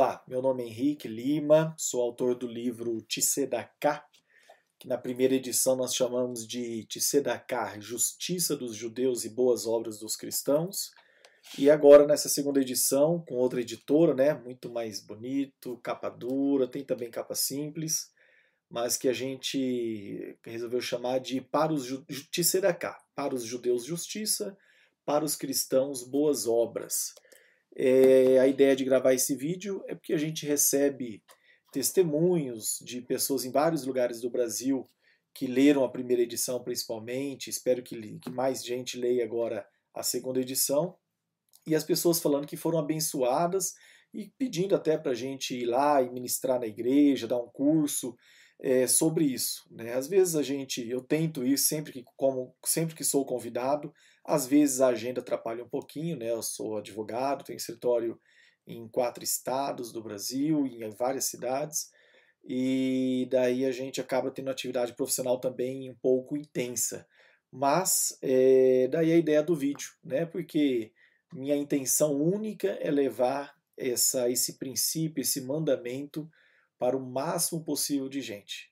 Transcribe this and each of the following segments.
Olá, meu nome é Henrique Lima, sou autor do livro Tissedaká, que na primeira edição nós chamamos de Tissedaká, Justiça dos Judeus e Boas Obras dos Cristãos. E agora nessa segunda edição, com outra editora, né, muito mais bonito, capa dura, tem também capa simples, mas que a gente resolveu chamar de Para os Tissedaká, para os judeus justiça, para os cristãos boas obras. É, a ideia de gravar esse vídeo é porque a gente recebe testemunhos de pessoas em vários lugares do Brasil que leram a primeira edição principalmente, espero que, que mais gente leia agora a segunda edição, e as pessoas falando que foram abençoadas e pedindo até para a gente ir lá e ministrar na igreja, dar um curso é, sobre isso. Né? Às vezes a gente, eu tento ir sempre que, como, sempre que sou convidado, às vezes a agenda atrapalha um pouquinho, né? Eu sou advogado, tenho escritório em quatro estados do Brasil, em várias cidades, e daí a gente acaba tendo atividade profissional também um pouco intensa. Mas é, daí a ideia do vídeo, né? Porque minha intenção única é levar essa, esse princípio, esse mandamento para o máximo possível de gente.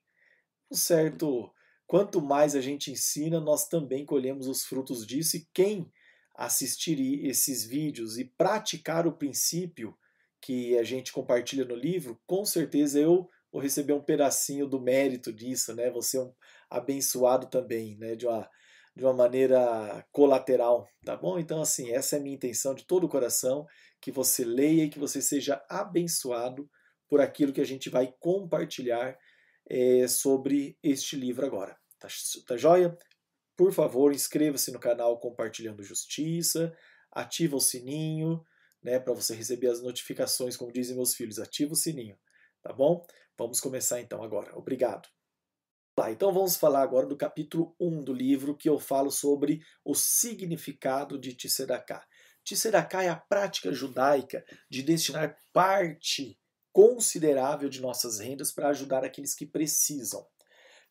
Um certo Quanto mais a gente ensina, nós também colhemos os frutos disso, e quem assistir esses vídeos e praticar o princípio que a gente compartilha no livro, com certeza eu vou receber um pedacinho do mérito disso, né? Vou ser um abençoado também, né? De uma, de uma maneira colateral, tá bom? Então, assim, essa é a minha intenção de todo o coração, que você leia e que você seja abençoado por aquilo que a gente vai compartilhar é, sobre este livro agora. Tá, tá joia? Por favor, inscreva-se no canal Compartilhando Justiça, ativa o sininho, né, para você receber as notificações, como dizem meus filhos, ativa o sininho, tá bom? Vamos começar então agora. Obrigado. Tá, então vamos falar agora do capítulo 1 do livro, que eu falo sobre o significado de Tissedaká. Tissedaká é a prática judaica de destinar parte considerável de nossas rendas para ajudar aqueles que precisam.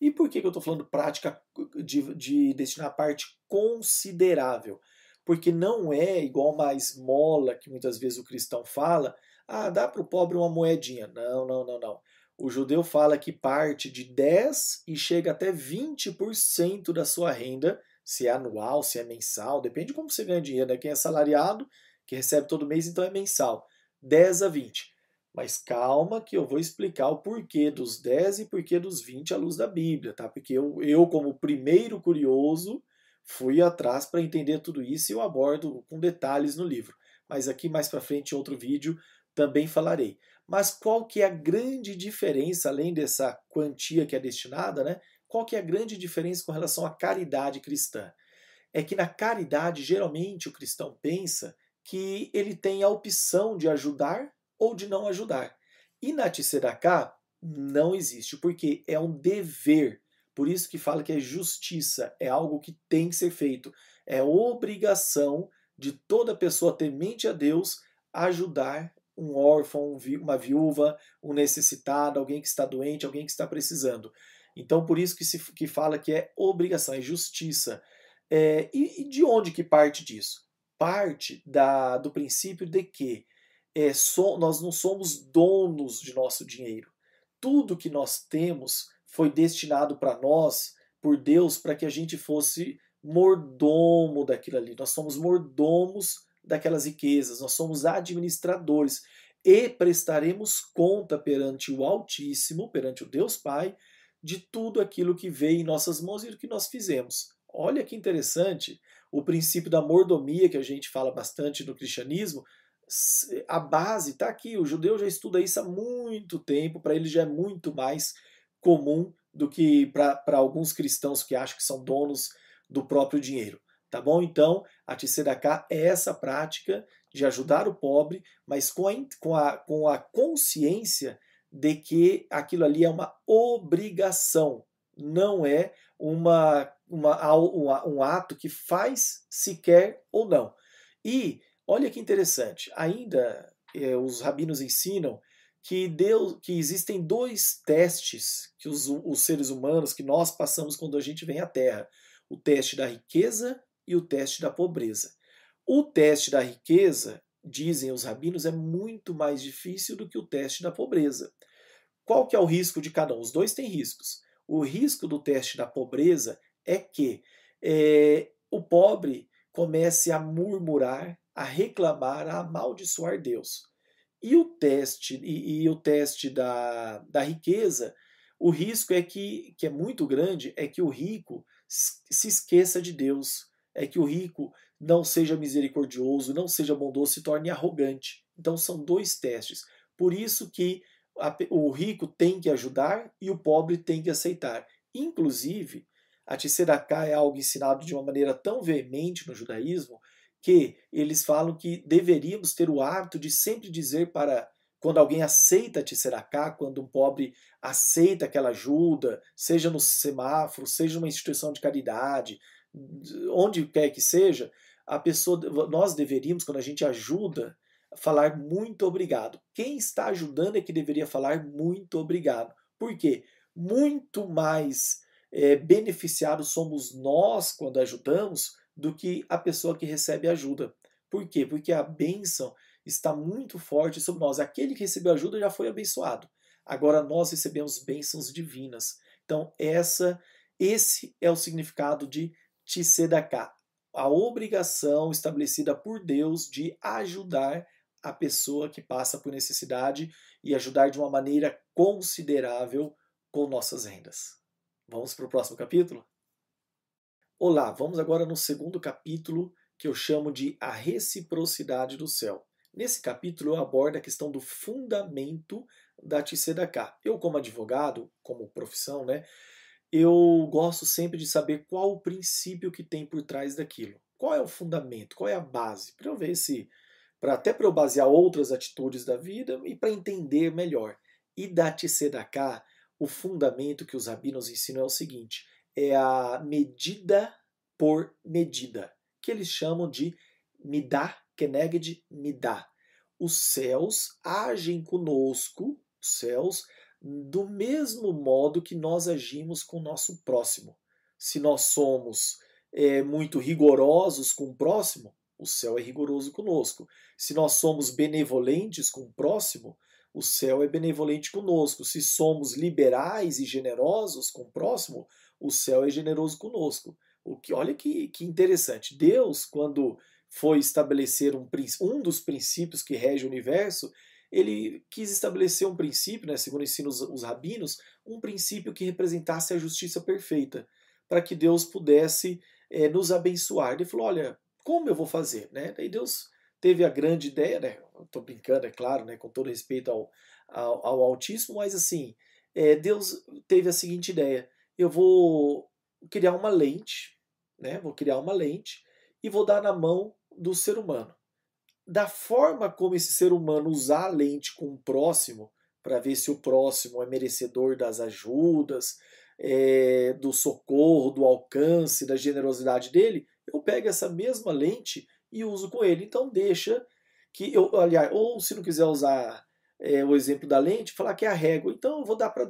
E por que, que eu estou falando prática de, de destinar parte considerável? Porque não é igual uma esmola que muitas vezes o cristão fala, ah, dá para o pobre uma moedinha. Não, não, não, não. O judeu fala que parte de 10 e chega até 20% da sua renda, se é anual, se é mensal, depende de como você ganha dinheiro. Né? Quem é salariado, que recebe todo mês, então é mensal. 10 a 20. Mas calma que eu vou explicar o porquê dos 10 e porquê dos 20 à luz da Bíblia, tá? Porque eu, eu como primeiro curioso, fui atrás para entender tudo isso e eu abordo com detalhes no livro. Mas aqui mais para frente em outro vídeo também falarei. Mas qual que é a grande diferença, além dessa quantia que é destinada, né? Qual que é a grande diferença com relação à caridade cristã? É que na caridade, geralmente, o cristão pensa que ele tem a opção de ajudar ou de não ajudar. E na Tzedaká não existe, porque é um dever. Por isso que fala que é justiça, é algo que tem que ser feito. É obrigação de toda pessoa temente a Deus ajudar um órfão, uma viúva, um necessitado, alguém que está doente, alguém que está precisando. Então, por isso que se que fala que é obrigação, é justiça. É, e, e, de onde que parte disso? Parte da, do princípio de que é, so, nós não somos donos de nosso dinheiro. Tudo que nós temos foi destinado para nós por Deus para que a gente fosse mordomo daquilo ali. Nós somos mordomos daquelas riquezas, nós somos administradores e prestaremos conta perante o Altíssimo, perante o Deus Pai, de tudo aquilo que veio em nossas mãos e do que nós fizemos. Olha que interessante o princípio da mordomia que a gente fala bastante no cristianismo, a base está aqui. O judeu já estuda isso há muito tempo, para ele já é muito mais comum do que para alguns cristãos que acham que são donos do próprio dinheiro. Tá bom? Então, a Tzedaká é essa prática de ajudar o pobre, mas com a, com a, com a consciência de que aquilo ali é uma obrigação, não é uma, uma, um ato que faz se quer ou não. E Olha que interessante, ainda é, os rabinos ensinam que, Deus, que existem dois testes que os, os seres humanos, que nós passamos quando a gente vem à Terra: o teste da riqueza e o teste da pobreza. O teste da riqueza, dizem os rabinos, é muito mais difícil do que o teste da pobreza. Qual que é o risco de cada um? Os dois têm riscos. O risco do teste da pobreza é que é, o pobre comece a murmurar, a reclamar, a amaldiçoar Deus. E o teste e, e, o teste da, da riqueza, o risco é que, que é muito grande, é que o rico se esqueça de Deus, é que o rico não seja misericordioso, não seja bondoso, se torne arrogante. Então são dois testes. Por isso que a, o rico tem que ajudar e o pobre tem que aceitar. Inclusive, a Tsedaká é algo ensinado de uma maneira tão veemente no judaísmo que eles falam que deveríamos ter o hábito de sempre dizer para quando alguém aceita a Tsedaká, quando um pobre aceita aquela ajuda, seja no semáforo, seja numa instituição de caridade, onde quer que seja, a pessoa, nós deveríamos, quando a gente ajuda, falar muito obrigado. Quem está ajudando é que deveria falar muito obrigado. Por quê? Muito mais é, beneficiados somos nós quando ajudamos do que a pessoa que recebe ajuda. Por quê? Porque a bênção está muito forte sobre nós. Aquele que recebeu ajuda já foi abençoado. Agora nós recebemos bênçãos divinas. Então, essa, esse é o significado de Tsedaká, a obrigação estabelecida por Deus de ajudar a pessoa que passa por necessidade e ajudar de uma maneira considerável com nossas rendas. Vamos para o próximo capítulo? Olá, vamos agora no segundo capítulo que eu chamo de A Reciprocidade do Céu. Nesse capítulo eu abordo a questão do fundamento da Tzedaká. Eu, como advogado, como profissão, né, eu gosto sempre de saber qual o princípio que tem por trás daquilo. Qual é o fundamento, qual é a base, para eu ver se, para até para eu basear outras atitudes da vida e para entender melhor. E da Tzedaká, o fundamento que os rabinos ensinam é o seguinte: é a medida por medida, que eles chamam de midá, keneged midá. Os céus agem conosco, os céus do mesmo modo que nós agimos com o nosso próximo. Se nós somos é, muito rigorosos com o próximo, o céu é rigoroso conosco. Se nós somos benevolentes com o próximo, o céu é benevolente conosco. Se somos liberais e generosos com o próximo, o céu é generoso conosco. O que, olha que, que interessante. Deus, quando foi estabelecer um, um dos princípios que rege o universo, ele quis estabelecer um princípio, né, segundo ensinam os, os rabinos, um princípio que representasse a justiça perfeita, para que Deus pudesse é, nos abençoar. Ele falou: olha, como eu vou fazer? Né? Daí Deus teve a grande ideia, né? Estou brincando, é claro, né? com todo respeito ao, ao, ao autismo, mas assim, é, Deus teve a seguinte ideia: eu vou criar uma lente, né? Vou criar uma lente e vou dar na mão do ser humano da forma como esse ser humano usar a lente com o próximo, para ver se o próximo é merecedor das ajudas, é, do socorro, do alcance, da generosidade dele, eu pego essa mesma lente e uso com ele. Então deixa que eu, aliás, ou se não quiser usar é, o exemplo da lente, falar que é a régua. Então eu vou dar para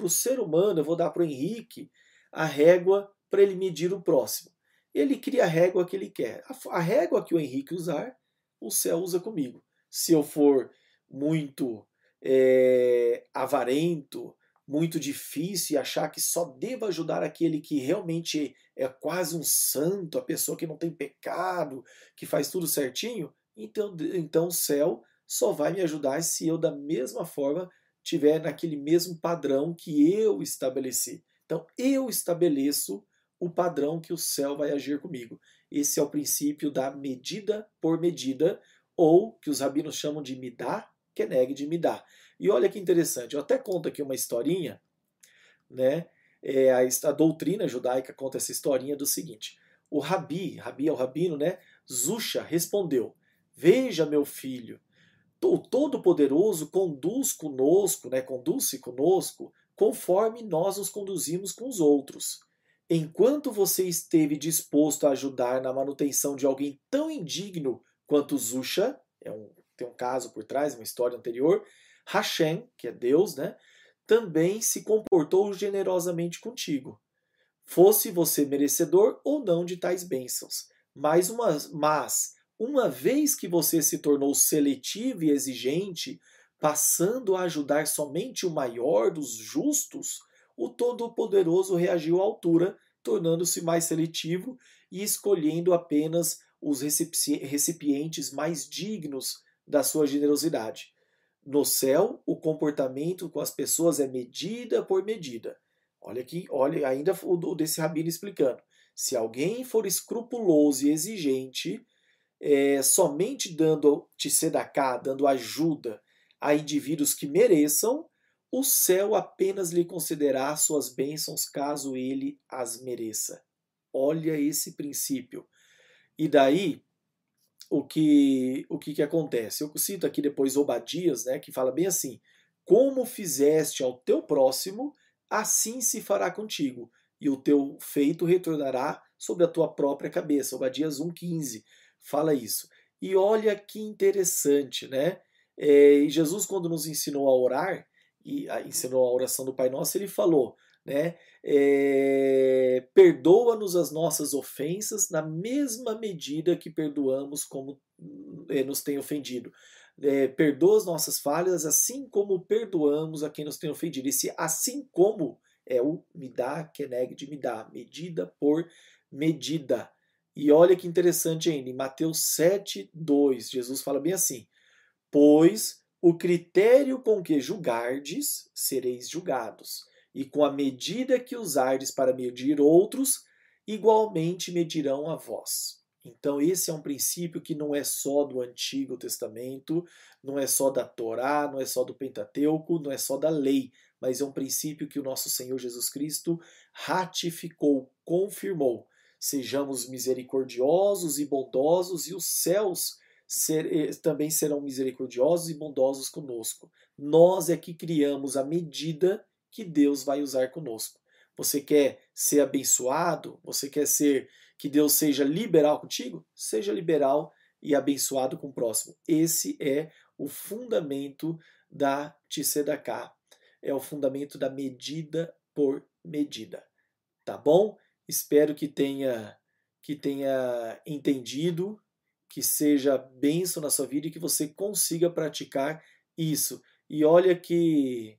o ser humano, eu vou dar para o Henrique a régua para ele medir o próximo. Ele cria a régua que ele quer. A, a régua que o Henrique usar o céu usa comigo. Se eu for muito é, avarento, muito difícil e achar que só devo ajudar aquele que realmente é quase um santo, a pessoa que não tem pecado, que faz tudo certinho, então, então o céu só vai me ajudar se eu, da mesma forma, tiver naquele mesmo padrão que eu estabeleci. Então, eu estabeleço o padrão que o céu vai agir comigo. Esse é o princípio da medida por medida, ou que os rabinos chamam de midá, keneg de midá. E olha que interessante, eu até conto aqui uma historinha, né? É, a, a, doutrina judaica conta essa historinha do seguinte: o rabi, rabi é o rabino, né? Zusha respondeu: Veja, meu filho, o Todo-Poderoso conduz conosco, né? Conduz-se conosco conforme nós nos conduzimos com os outros. Enquanto você esteve disposto a ajudar na manutenção de alguém tão indigno quanto Zusha, é um, tem um caso por trás, uma história anterior, Hashem, que é Deus, né, também se comportou generosamente contigo. Fosse você merecedor ou não de tais bênçãos. Mas uma, mas uma vez que você se tornou seletivo e exigente, passando a ajudar somente o maior dos justos, o Todo-Poderoso reagiu à altura, tornando-se mais seletivo e escolhendo apenas os recipientes mais dignos da sua generosidade. No céu, o comportamento com as pessoas é medida por medida. Olha aqui, olha ainda o desse rabino explicando. Se alguém for escrupuloso e exigente, é, somente dando tzedaká, dando ajuda a indivíduos que mereçam, o céu apenas lhe concederá suas bênçãos caso ele as mereça. Olha esse princípio. E daí, o que, o que, que acontece? Eu cito aqui depois Obadias, né, que fala bem assim: Como fizeste ao teu próximo, assim se fará contigo e o teu feito retornará sobre a tua própria cabeça. Obadias 1,15 fala isso. E olha que interessante, né? É, Jesus, quando nos ensinou a orar, e a, ensinou a oração do Pai Nosso, ele falou, né? É, Perdoa-nos as nossas ofensas na mesma medida que perdoamos como é, nos tem ofendido. É, perdoa as nossas falhas assim como perdoamos a quem nos tem ofendido. Esse assim como é o me dá, keneg de me dá, medida por medida. E olha que interessante ainda, em Mateus 7, 2, Jesus fala bem assim: Pois o critério com que julgardes, sereis julgados, e com a medida que usardes para medir outros, igualmente medirão a vós. Então, esse é um princípio que não é só do Antigo Testamento, não é só da Torá, não é só do Pentateuco, não é só da lei, mas é um princípio que o nosso Senhor Jesus Cristo ratificou, confirmou. Sejamos misericordiosos e bondosos, e os céus ser, eh, também serão misericordiosos e bondosos conosco. Nós é que criamos a medida que Deus vai usar conosco. Você quer ser abençoado? Você quer ser que Deus seja liberal contigo? Seja liberal e abençoado com o próximo. Esse é o fundamento da Tzedaká, é o fundamento da medida por medida. Tá bom? Espero que tenha que tenha entendido, que seja benção na sua vida e que você consiga praticar isso. E olha que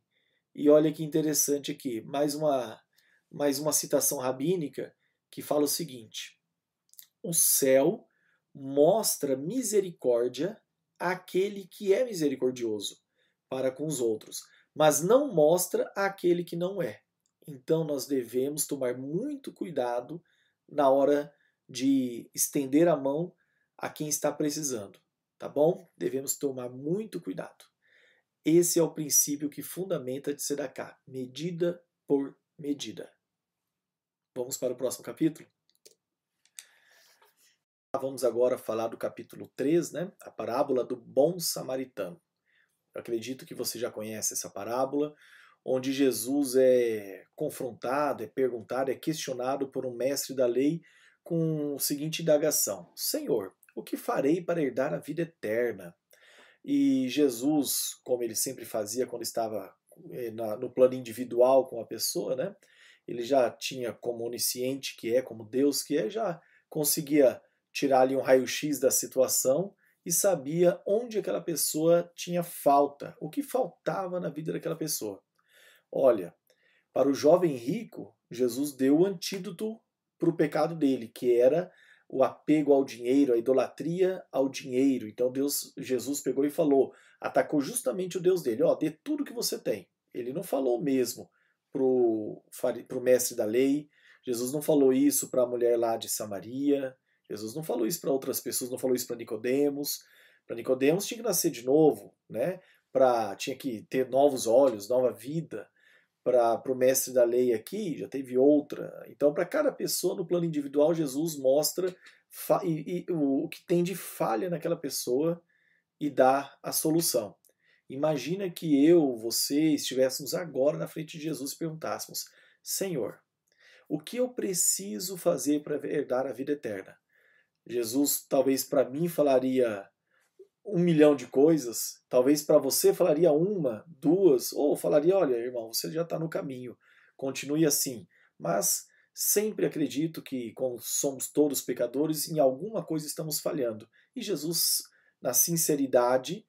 e olha que interessante aqui, mais uma mais uma citação rabínica que fala o seguinte: O céu mostra misericórdia àquele que é misericordioso para com os outros, mas não mostra àquele que não é. Então nós devemos tomar muito cuidado na hora de estender a mão a quem está precisando, tá bom? Devemos tomar muito cuidado. Esse é o princípio que fundamenta de Sedaká, medida por medida. Vamos para o próximo capítulo? Vamos agora falar do capítulo 3, né? A parábola do bom samaritano. Eu acredito que você já conhece essa parábola, onde Jesus é confrontado, é perguntado, é questionado por um mestre da lei com a seguinte indagação: Senhor, o que farei para herdar a vida eterna? E Jesus, como ele sempre fazia quando estava eh, no plano individual com a pessoa, né? Ele já tinha como onisciente que é, como Deus que é, já conseguia tirar ali um raio-x da situação e sabia onde aquela pessoa tinha falta, o que faltava na vida daquela pessoa. Olha, para o jovem rico, Jesus deu o antídoto para o pecado dele, que era o apego ao dinheiro, a idolatria ao dinheiro. Então Deus, Jesus pegou e falou, atacou justamente o Deus dele, ó, dê tudo que você tem. Ele não falou mesmo para o mestre da lei, Jesus não falou isso para a mulher lá de Samaria, Jesus não falou isso para outras pessoas, não falou isso para Nicodemos. Para Nicodemos tinha que nascer de novo, né? Para tinha que ter novos olhos, nova vida. Para o mestre da lei aqui já teve outra. Então, para cada pessoa no plano individual, Jesus mostra e, e, o, o que tem de falha naquela pessoa e dá a solução. Imagina que eu, você, estivéssemos agora na frente de Jesus e perguntássemos: Senhor, o que eu preciso fazer para herdar a vida eterna? Jesus talvez para mim falaria um milhão de coisas, talvez para você falaria uma, duas, ou falaria: olha, irmão, você já está no caminho, continue assim. Mas sempre acredito que, como somos todos pecadores, em alguma coisa estamos falhando. E Jesus, na sinceridade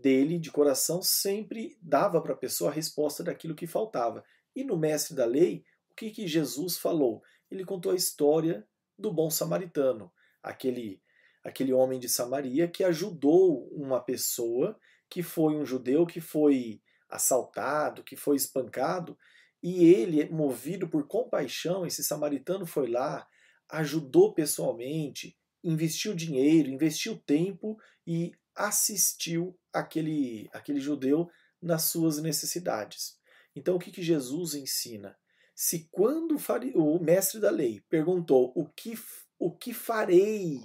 dele, de coração, sempre dava para a pessoa a resposta daquilo que faltava. E no mestre da lei, o que, que Jesus falou? Ele contou a história do bom samaritano, aquele, aquele homem de Samaria que ajudou uma pessoa que foi um judeu que foi assaltado, que foi espancado, e ele, movido por compaixão, esse samaritano foi lá, ajudou pessoalmente, investiu dinheiro, investiu tempo e assistiu aquele, aquele judeu nas suas necessidades. Então, o que, que Jesus ensina? Se quando o mestre da lei perguntou o que, o que farei,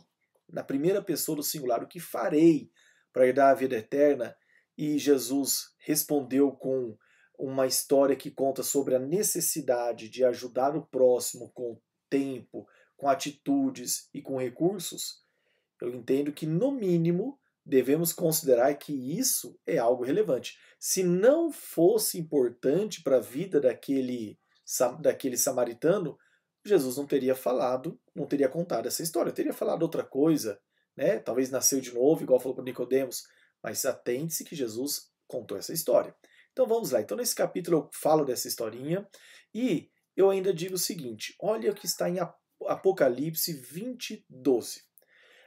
na primeira pessoa do singular, o que farei para herdar a vida eterna, e Jesus respondeu com uma história que conta sobre a necessidade de ajudar o próximo com tempo, com atitudes e com recursos, eu entendo que, no mínimo, devemos considerar que isso é algo relevante. Se não fosse importante para a vida daquele, daquele samaritano, Jesus não teria falado, não teria contado essa história, teria falado outra coisa, né? Talvez nasceu de novo, igual falou para Nicodemos, mas atente-se que Jesus contou essa história. Então vamos lá. Então nesse capítulo eu falo dessa historinha e eu ainda digo o seguinte: olha o que está em Apocalipse 20, 12.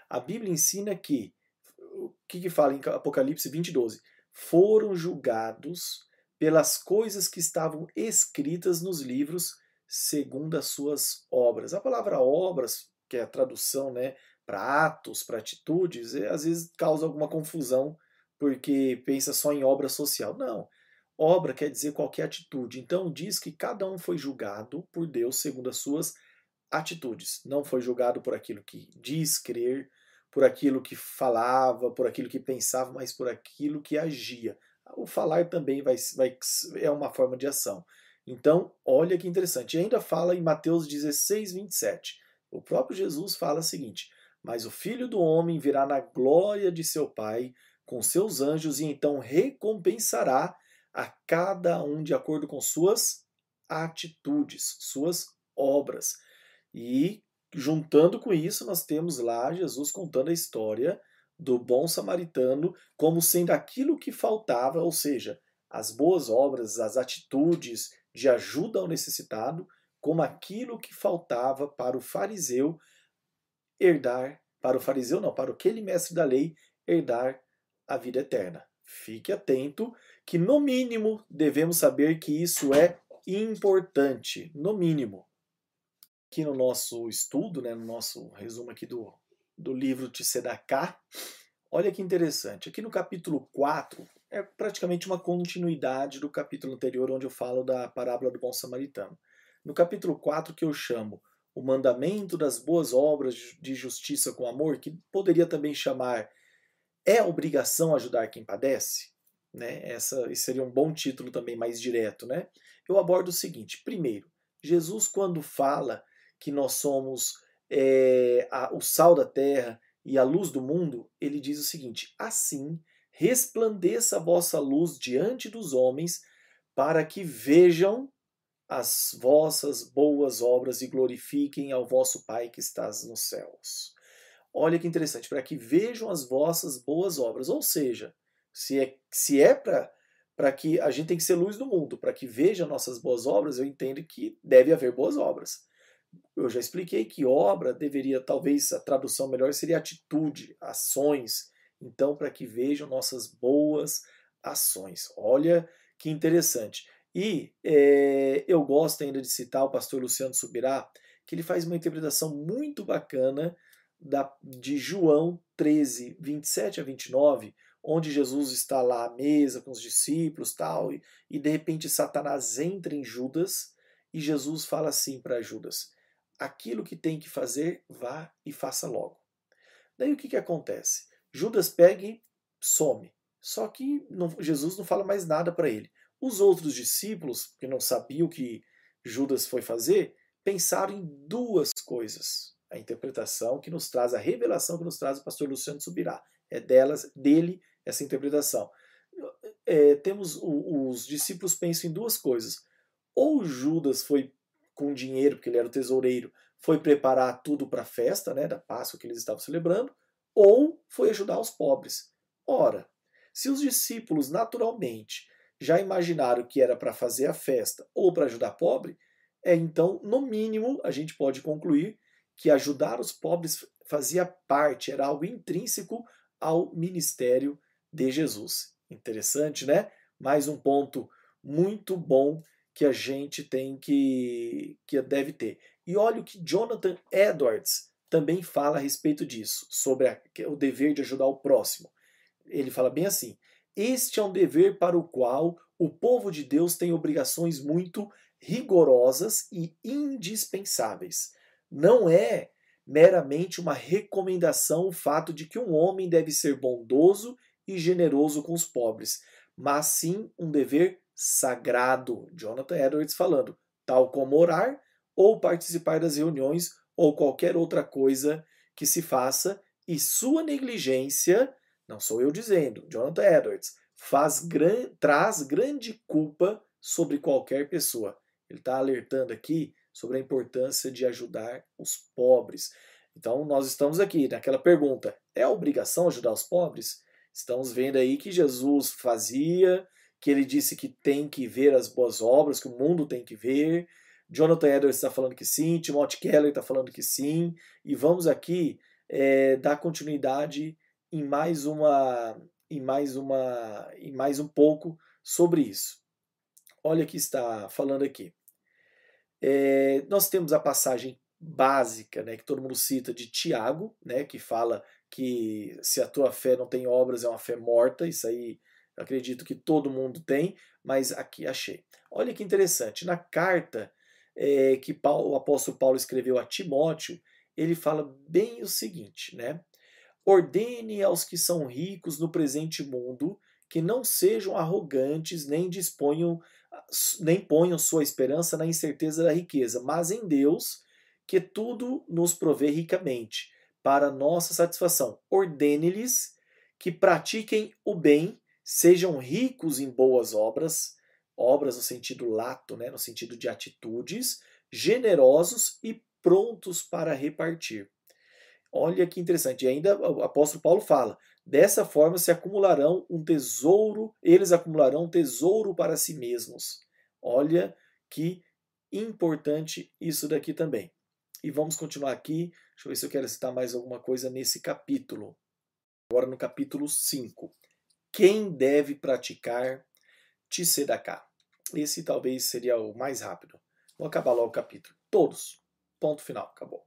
A Bíblia ensina que o que, que fala em Apocalipse 20, 12? Foram julgados pelas coisas que estavam escritas nos livros segundo as suas obras. A palavra obras, que é a tradução né, para atos, para atitudes, é, às vezes causa alguma confusão porque pensa só em obra social. Não. Obra quer dizer qualquer atitude. Então diz que cada um foi julgado por Deus segundo as suas atitudes. Não foi julgado por aquilo que diz crer, por aquilo que falava, por aquilo que pensava, mas por aquilo que agia. O falar também vai, vai, é uma forma de ação. Então, olha que interessante. E ainda fala em Mateus 16, 27. O próprio Jesus fala o seguinte: Mas o filho do homem virá na glória de seu Pai com seus anjos e então recompensará a cada um de acordo com suas atitudes, suas obras. E juntando com isso, nós temos lá Jesus contando a história do bom samaritano como sendo aquilo que faltava, ou seja, as boas obras, as atitudes de ajuda ao necessitado, como aquilo que faltava para o fariseu herdar, para o fariseu não, para aquele mestre da lei herdar a vida eterna. Fique atento que, no mínimo, devemos saber que isso é importante, no mínimo. Aqui no nosso estudo, né, no nosso resumo aqui do, do livro Tsedaká, olha que interessante. Aqui no capítulo 4, é praticamente uma continuidade do capítulo anterior, onde eu falo da parábola do bom samaritano. No capítulo 4, que eu chamo o mandamento das boas obras de justiça com amor, que poderia também chamar é obrigação ajudar quem padece? Né? Essa, esse seria um bom título também mais direto. Né? Eu abordo o seguinte: primeiro, Jesus, quando fala que nós somos é, a, o sal da terra e a luz do mundo, ele diz o seguinte: assim resplandeça a vossa luz diante dos homens, para que vejam as vossas boas obras e glorifiquem ao vosso Pai que estás nos céus. Olha que interessante, para que vejam as vossas boas obras. Ou seja, se é, se é para que a gente tem que ser luz do mundo, para que vejam nossas boas obras, eu entendo que deve haver boas obras. Eu já expliquei que obra deveria, talvez a tradução melhor seria atitude, ações. Então, para que vejam nossas boas ações. Olha que interessante. E é, eu gosto ainda de citar o pastor Luciano Subirá, que ele faz uma interpretação muito bacana da, de João 13, 27 a 29, onde Jesus está lá à mesa com os discípulos tal, e, e de repente Satanás entra em Judas e Jesus fala assim para Judas: aquilo que tem que fazer, vá e faça logo. Daí o que, que acontece? Judas pega e some. Só que não, Jesus não fala mais nada para ele. Os outros discípulos, que não sabiam o que Judas foi fazer, pensaram em duas coisas a interpretação que nos traz, a revelação que nos traz o pastor Luciano Subirá. É delas, dele essa interpretação. É, temos o, os discípulos pensam em duas coisas. Ou Judas foi com dinheiro, porque ele era o tesoureiro, foi preparar tudo para a festa né, da Páscoa que eles estavam celebrando, ou foi ajudar os pobres. Ora, se os discípulos naturalmente já imaginaram que era para fazer a festa ou para ajudar pobre, é então, no mínimo, a gente pode concluir que ajudar os pobres fazia parte, era algo intrínseco ao ministério de Jesus. Interessante, né? Mais um ponto muito bom que a gente tem que, que deve ter. E olha o que Jonathan Edwards também fala a respeito disso, sobre a, o dever de ajudar o próximo. Ele fala bem assim: Este é um dever para o qual o povo de Deus tem obrigações muito rigorosas e indispensáveis. Não é meramente uma recomendação o fato de que um homem deve ser bondoso e generoso com os pobres, mas sim um dever sagrado. Jonathan Edwards falando, tal como orar ou participar das reuniões ou qualquer outra coisa que se faça, e sua negligência, não sou eu dizendo, Jonathan Edwards, faz gran, traz grande culpa sobre qualquer pessoa. Ele está alertando aqui sobre a importância de ajudar os pobres. Então, nós estamos aqui naquela pergunta: é obrigação ajudar os pobres? Estamos vendo aí que Jesus fazia, que ele disse que tem que ver as boas obras, que o mundo tem que ver. Jonathan Edwards está falando que sim, Timothy Keller está falando que sim, e vamos aqui é, dar continuidade em mais uma, em mais uma, em mais um pouco sobre isso. Olha o que está falando aqui. É, nós temos a passagem básica, né, que todo mundo cita de Tiago, né, que fala que se a tua fé não tem obras é uma fé morta. Isso aí acredito que todo mundo tem, mas aqui achei. Olha que interessante. Na carta é, que Paulo, o apóstolo Paulo escreveu a Timóteo, ele fala bem o seguinte, né? Ordene aos que são ricos no presente mundo que não sejam arrogantes nem disponham nem ponham sua esperança na incerteza da riqueza, mas em Deus, que tudo nos provê ricamente, para nossa satisfação. Ordene-lhes que pratiquem o bem, sejam ricos em boas obras, obras no sentido lato, né, no sentido de atitudes, generosos e prontos para repartir. Olha que interessante. E ainda o apóstolo Paulo fala: Dessa forma se acumularão um tesouro, eles acumularão um tesouro para si mesmos. Olha que importante isso daqui também. E vamos continuar aqui. Deixa eu ver se eu quero citar mais alguma coisa nesse capítulo. Agora no capítulo 5. Quem deve praticar Tsedaká? Esse talvez seria o mais rápido. Vou acabar logo o capítulo. Todos. Ponto final. Acabou.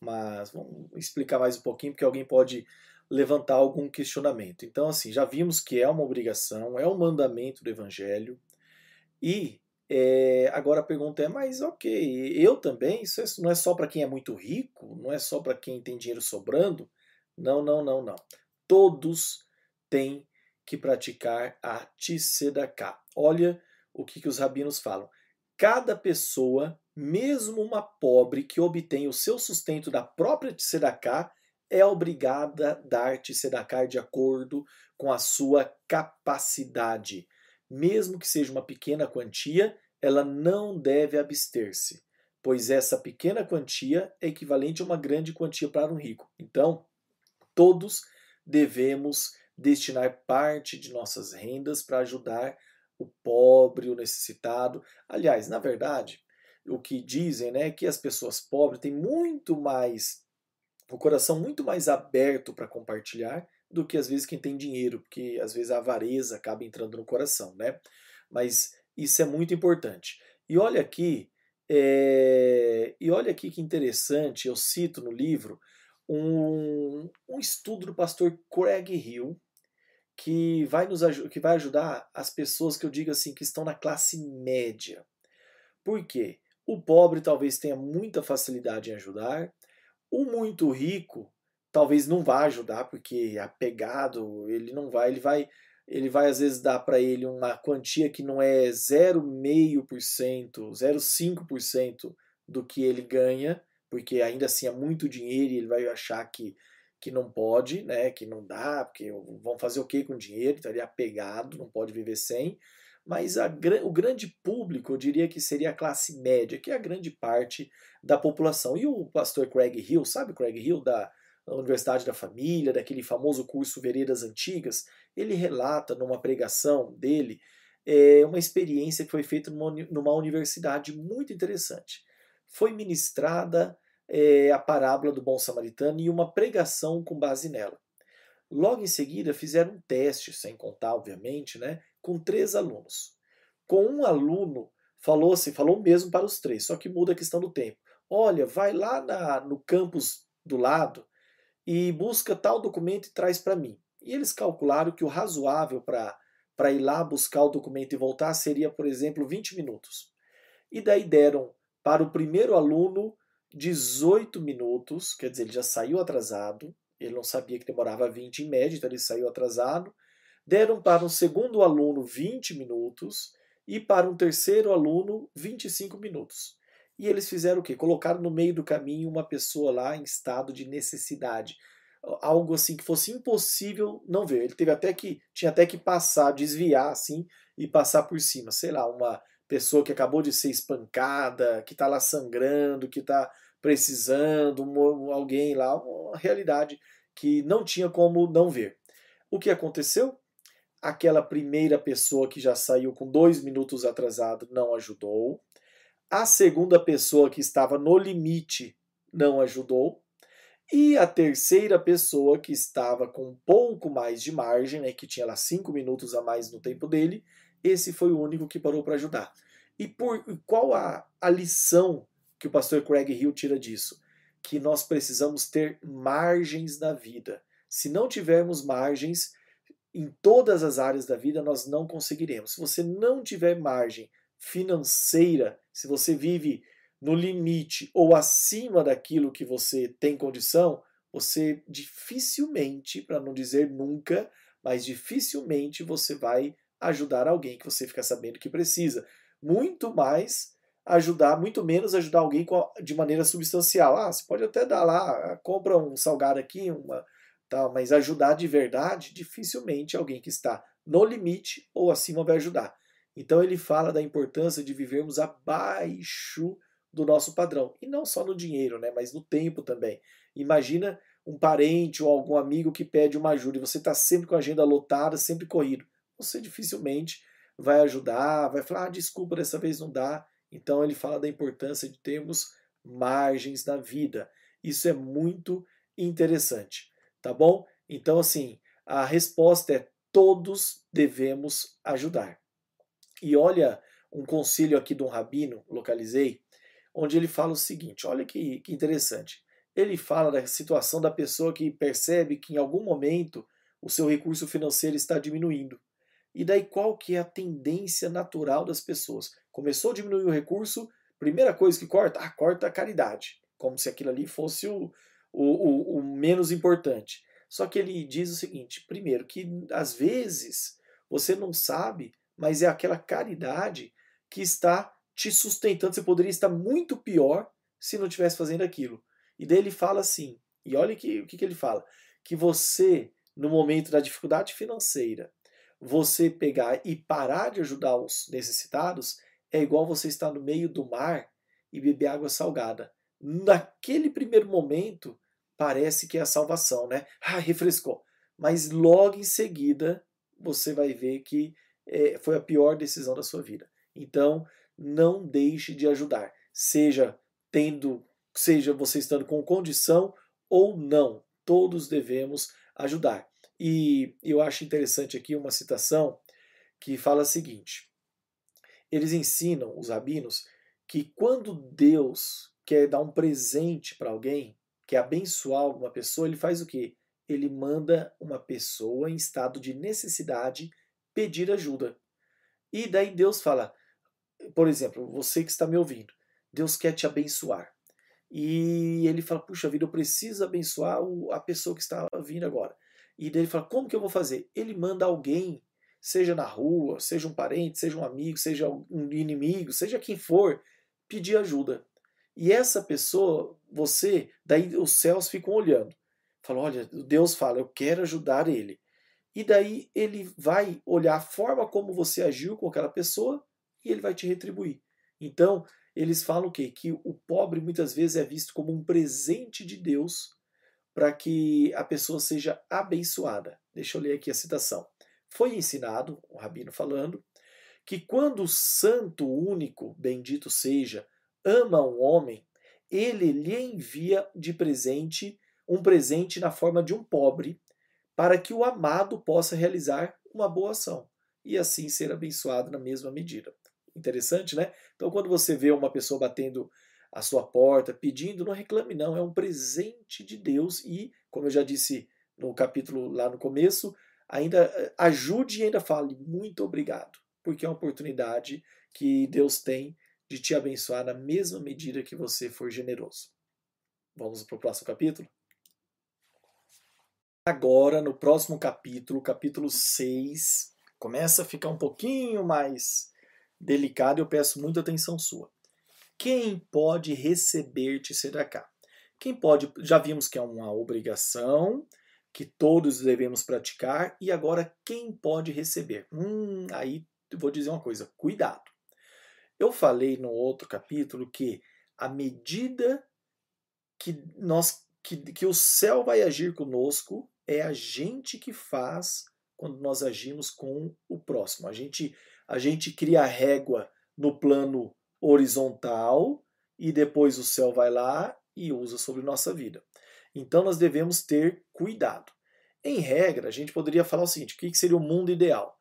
Mas vamos explicar mais um pouquinho, porque alguém pode levantar algum questionamento. Então, assim, já vimos que é uma obrigação, é um mandamento do Evangelho. E é, agora a pergunta é: mas ok, eu também? Isso não é só para quem é muito rico? Não é só para quem tem dinheiro sobrando? Não, não, não, não. Todos têm que praticar a Tsedaká. Olha o que, que os rabinos falam. Cada pessoa, mesmo uma pobre que obtém o seu sustento da própria Tsedaká, é obrigada a dar-te sedacar de acordo com a sua capacidade. Mesmo que seja uma pequena quantia, ela não deve abster-se, pois essa pequena quantia é equivalente a uma grande quantia para um rico. Então, todos devemos destinar parte de nossas rendas para ajudar o pobre, o necessitado. Aliás, na verdade, o que dizem né, é que as pessoas pobres têm muito mais o coração muito mais aberto para compartilhar do que às vezes quem tem dinheiro, porque às vezes a avareza acaba entrando no coração, né? Mas isso é muito importante. E olha aqui, é... e olha aqui que interessante, eu cito no livro um, um estudo do pastor Craig Hill, que vai, nos, que vai ajudar as pessoas que eu digo assim, que estão na classe média. Por quê? O pobre talvez tenha muita facilidade em ajudar, o muito rico talvez não vá ajudar porque é apegado, ele não vai, ele vai, ele vai às vezes dar para ele uma quantia que não é 0,5%, 0,5% do que ele ganha, porque ainda assim é muito dinheiro e ele vai achar que que não pode, né, que não dá, porque vão fazer o que com dinheiro, estaria então apegado, não pode viver sem mas a, o grande público, eu diria que seria a classe média, que é a grande parte da população. E o pastor Craig Hill, sabe Craig Hill da, Universidade da Família, daquele famoso curso Veredas Antigas, ele relata numa pregação dele é, uma experiência que foi feita numa, numa universidade muito interessante. Foi ministrada é, a parábola do bom samaritano e uma pregação com base nela. Logo em seguida, fizeram um teste, sem contar, obviamente, né, com três alunos. Com um aluno, falou-se, falou mesmo para os três, só que muda a questão do tempo. Olha, vai lá na, no campus do lado e busca tal documento e traz para mim. E eles calcularam que o razoável para ir lá buscar o documento e voltar seria, por exemplo, 20 minutos. E daí deram para o primeiro aluno 18 minutos, quer dizer, ele já saiu atrasado, ele não sabia que demorava 20 em média, então ele saiu atrasado. Deram para um segundo aluno 20 minutos e para um terceiro aluno 25 minutos. E eles fizeram o quê? Colocaram no meio do caminho uma pessoa lá em estado de necessidade. Algo assim que fosse impossível não ver. Ele teve até que tinha até que passar, desviar assim e passar por cima, sei lá, uma pessoa que acabou de ser espancada, que está lá sangrando, que está precisando, alguém lá, uma realidade que não tinha como não ver. O que aconteceu? Aquela primeira pessoa que já saiu com dois minutos atrasado não ajudou. A segunda pessoa que estava no limite não ajudou. E a terceira pessoa que estava com um pouco mais de margem, né, que tinha lá cinco minutos a mais no tempo dele, esse foi o único que parou para ajudar. E por qual a, a lição que o pastor Craig Hill tira disso? Que nós precisamos ter margens na vida. Se não tivermos margens em todas as áreas da vida, nós não conseguiremos. Se você não tiver margem financeira, se você vive no limite ou acima daquilo que você tem condição, você dificilmente, para não dizer nunca, mas dificilmente você vai ajudar alguém que você fica sabendo que precisa. Muito mais ajudar, muito menos ajudar alguém de maneira substancial. Ah, você pode até dar lá, compra um salgado aqui, uma, tá, mas ajudar de verdade, dificilmente alguém que está no limite ou acima vai ajudar. Então ele fala da importância de vivermos abaixo do nosso padrão. E não só no dinheiro, né, mas no tempo também. Imagina um parente ou algum amigo que pede uma ajuda e você está sempre com a agenda lotada, sempre corrido. Você dificilmente vai ajudar, vai falar, ah, desculpa, dessa vez não dá. Então ele fala da importância de termos margens na vida. Isso é muito interessante, tá bom? Então assim, a resposta é todos devemos ajudar. E olha um conselho aqui de um rabino, localizei, onde ele fala o seguinte: olha que, que interessante. Ele fala da situação da pessoa que percebe que em algum momento o seu recurso financeiro está diminuindo. E daí qual que é a tendência natural das pessoas? Começou a diminuir o recurso, primeira coisa que corta, ah, corta a caridade, como se aquilo ali fosse o, o, o, o menos importante. Só que ele diz o seguinte: primeiro, que às vezes você não sabe, mas é aquela caridade que está te sustentando. Você poderia estar muito pior se não estivesse fazendo aquilo. E daí ele fala assim, e olha que, o que, que ele fala, que você, no momento da dificuldade financeira, você pegar e parar de ajudar os necessitados é igual você estar no meio do mar e beber água salgada. Naquele primeiro momento, parece que é a salvação, né? Ah, refrescou. Mas logo em seguida, você vai ver que é, foi a pior decisão da sua vida. Então, não deixe de ajudar, seja tendo, seja você estando com condição ou não. Todos devemos ajudar. E eu acho interessante aqui uma citação que fala o seguinte: eles ensinam, os rabinos, que quando Deus quer dar um presente para alguém, quer abençoar alguma pessoa, ele faz o quê? Ele manda uma pessoa em estado de necessidade pedir ajuda. E daí Deus fala, por exemplo, você que está me ouvindo, Deus quer te abençoar. E ele fala, puxa vida, eu preciso abençoar a pessoa que está vindo agora. E ele fala: como que eu vou fazer? Ele manda alguém, seja na rua, seja um parente, seja um amigo, seja um inimigo, seja quem for, pedir ajuda. E essa pessoa, você, daí os céus ficam olhando. Fala, olha, Deus fala, eu quero ajudar ele. E daí ele vai olhar a forma como você agiu com aquela pessoa e ele vai te retribuir. Então, eles falam o quê? Que o pobre muitas vezes é visto como um presente de Deus para que a pessoa seja abençoada. Deixa eu ler aqui a citação. Foi ensinado, o rabino falando, que quando o santo único, bendito seja, ama um homem, ele lhe envia de presente um presente na forma de um pobre, para que o amado possa realizar uma boa ação e assim ser abençoado na mesma medida. Interessante, né? Então, quando você vê uma pessoa batendo a sua porta, pedindo, não reclame, não, é um presente de Deus e, como eu já disse no capítulo lá no começo, ainda eh, ajude e ainda fale muito obrigado, porque é uma oportunidade que Deus tem de te abençoar na mesma medida que você for generoso. Vamos para o próximo capítulo? Agora, no próximo capítulo, capítulo 6, começa a ficar um pouquinho mais delicado e eu peço muita atenção sua. Quem pode receber Tzedaká? Quem pode, já vimos que é uma obrigação, que todos devemos praticar, e agora quem pode receber? Hum, aí vou dizer uma coisa, cuidado. Eu falei no outro capítulo que à medida que nós que, que o céu vai agir conosco, é a gente que faz quando nós agimos com o próximo. A gente a gente cria a régua no plano horizontal e depois o céu vai lá e usa sobre nossa vida. Então nós devemos ter cuidado. Em regra, a gente poderia falar o seguinte: o que seria o mundo ideal?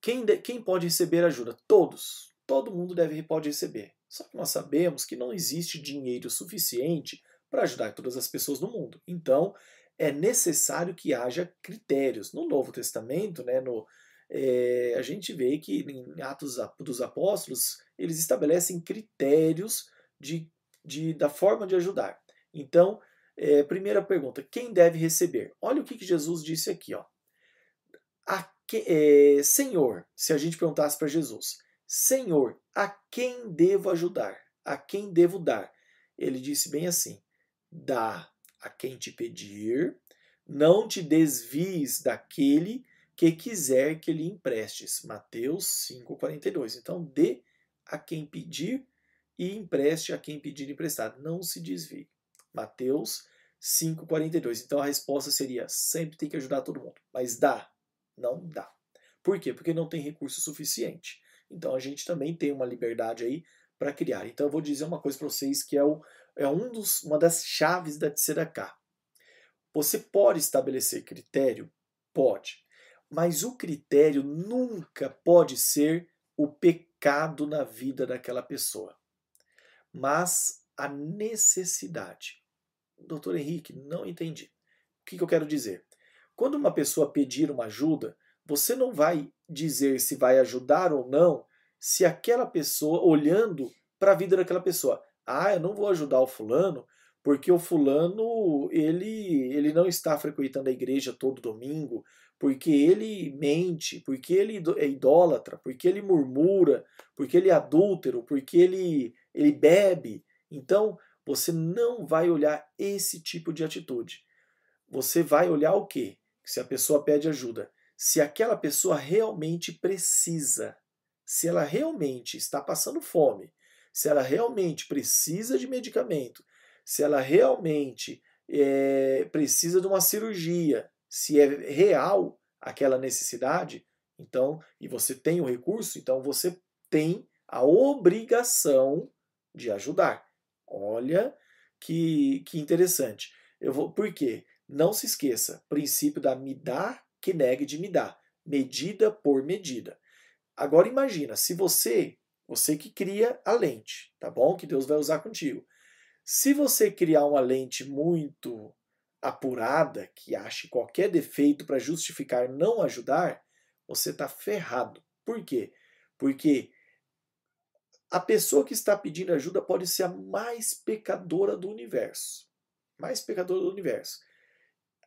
Quem, de, quem pode receber ajuda? Todos todo mundo deve, pode receber. Só que nós sabemos que não existe dinheiro suficiente para ajudar todas as pessoas no mundo. Então, é necessário que haja critérios. No Novo Testamento, né, no, é, a gente vê que em Atos dos Apóstolos, eles estabelecem critérios de, de, da forma de ajudar. Então, é, primeira pergunta: quem deve receber? Olha o que, que Jesus disse aqui. Ó. Que, é, Senhor, se a gente perguntasse para Jesus, Senhor, a quem devo ajudar? A quem devo dar? Ele disse bem assim: dá a quem te pedir, não te desvies daquele que quiser que lhe emprestes. Mateus 5,42. Então, dê a quem pedir e empreste a quem pedir emprestado. Não se desvie. Mateus 5,42. Então a resposta seria: sempre tem que ajudar todo mundo. Mas dá? Não dá. Por quê? Porque não tem recurso suficiente. Então a gente também tem uma liberdade aí para criar. Então eu vou dizer uma coisa para vocês que é, o, é um dos, uma das chaves da Tzedakah. Você pode estabelecer critério? Pode. Mas o critério nunca pode ser o pecado na vida daquela pessoa. Mas a necessidade. Doutor Henrique, não entendi. O que, eu quero dizer? Quando uma pessoa pedir uma ajuda, você não vai dizer se vai ajudar ou não se aquela pessoa, olhando para a vida daquela pessoa, ah, eu não vou ajudar o fulano porque o fulano ele, ele não está frequentando a igreja todo domingo, porque ele mente, porque ele é idólatra, porque ele murmura, porque ele é adúltero, porque ele, ele bebe. Então, você não vai olhar esse tipo de atitude. Você vai olhar o quê? Se a pessoa pede ajuda se aquela pessoa realmente precisa, se ela realmente está passando fome, se ela realmente precisa de medicamento, se ela realmente é, precisa de uma cirurgia, se é real aquela necessidade, então, e você tem o recurso, então você tem a obrigação de ajudar. Olha que, que interessante. Eu vou, por quê? Não se esqueça, princípio da me dar que negue de me dar, medida por medida. Agora imagina, se você, você que cria a lente, tá bom? Que Deus vai usar contigo. Se você criar uma lente muito apurada, que ache qualquer defeito para justificar não ajudar, você está ferrado. Por quê? Porque a pessoa que está pedindo ajuda pode ser a mais pecadora do universo. Mais pecadora do universo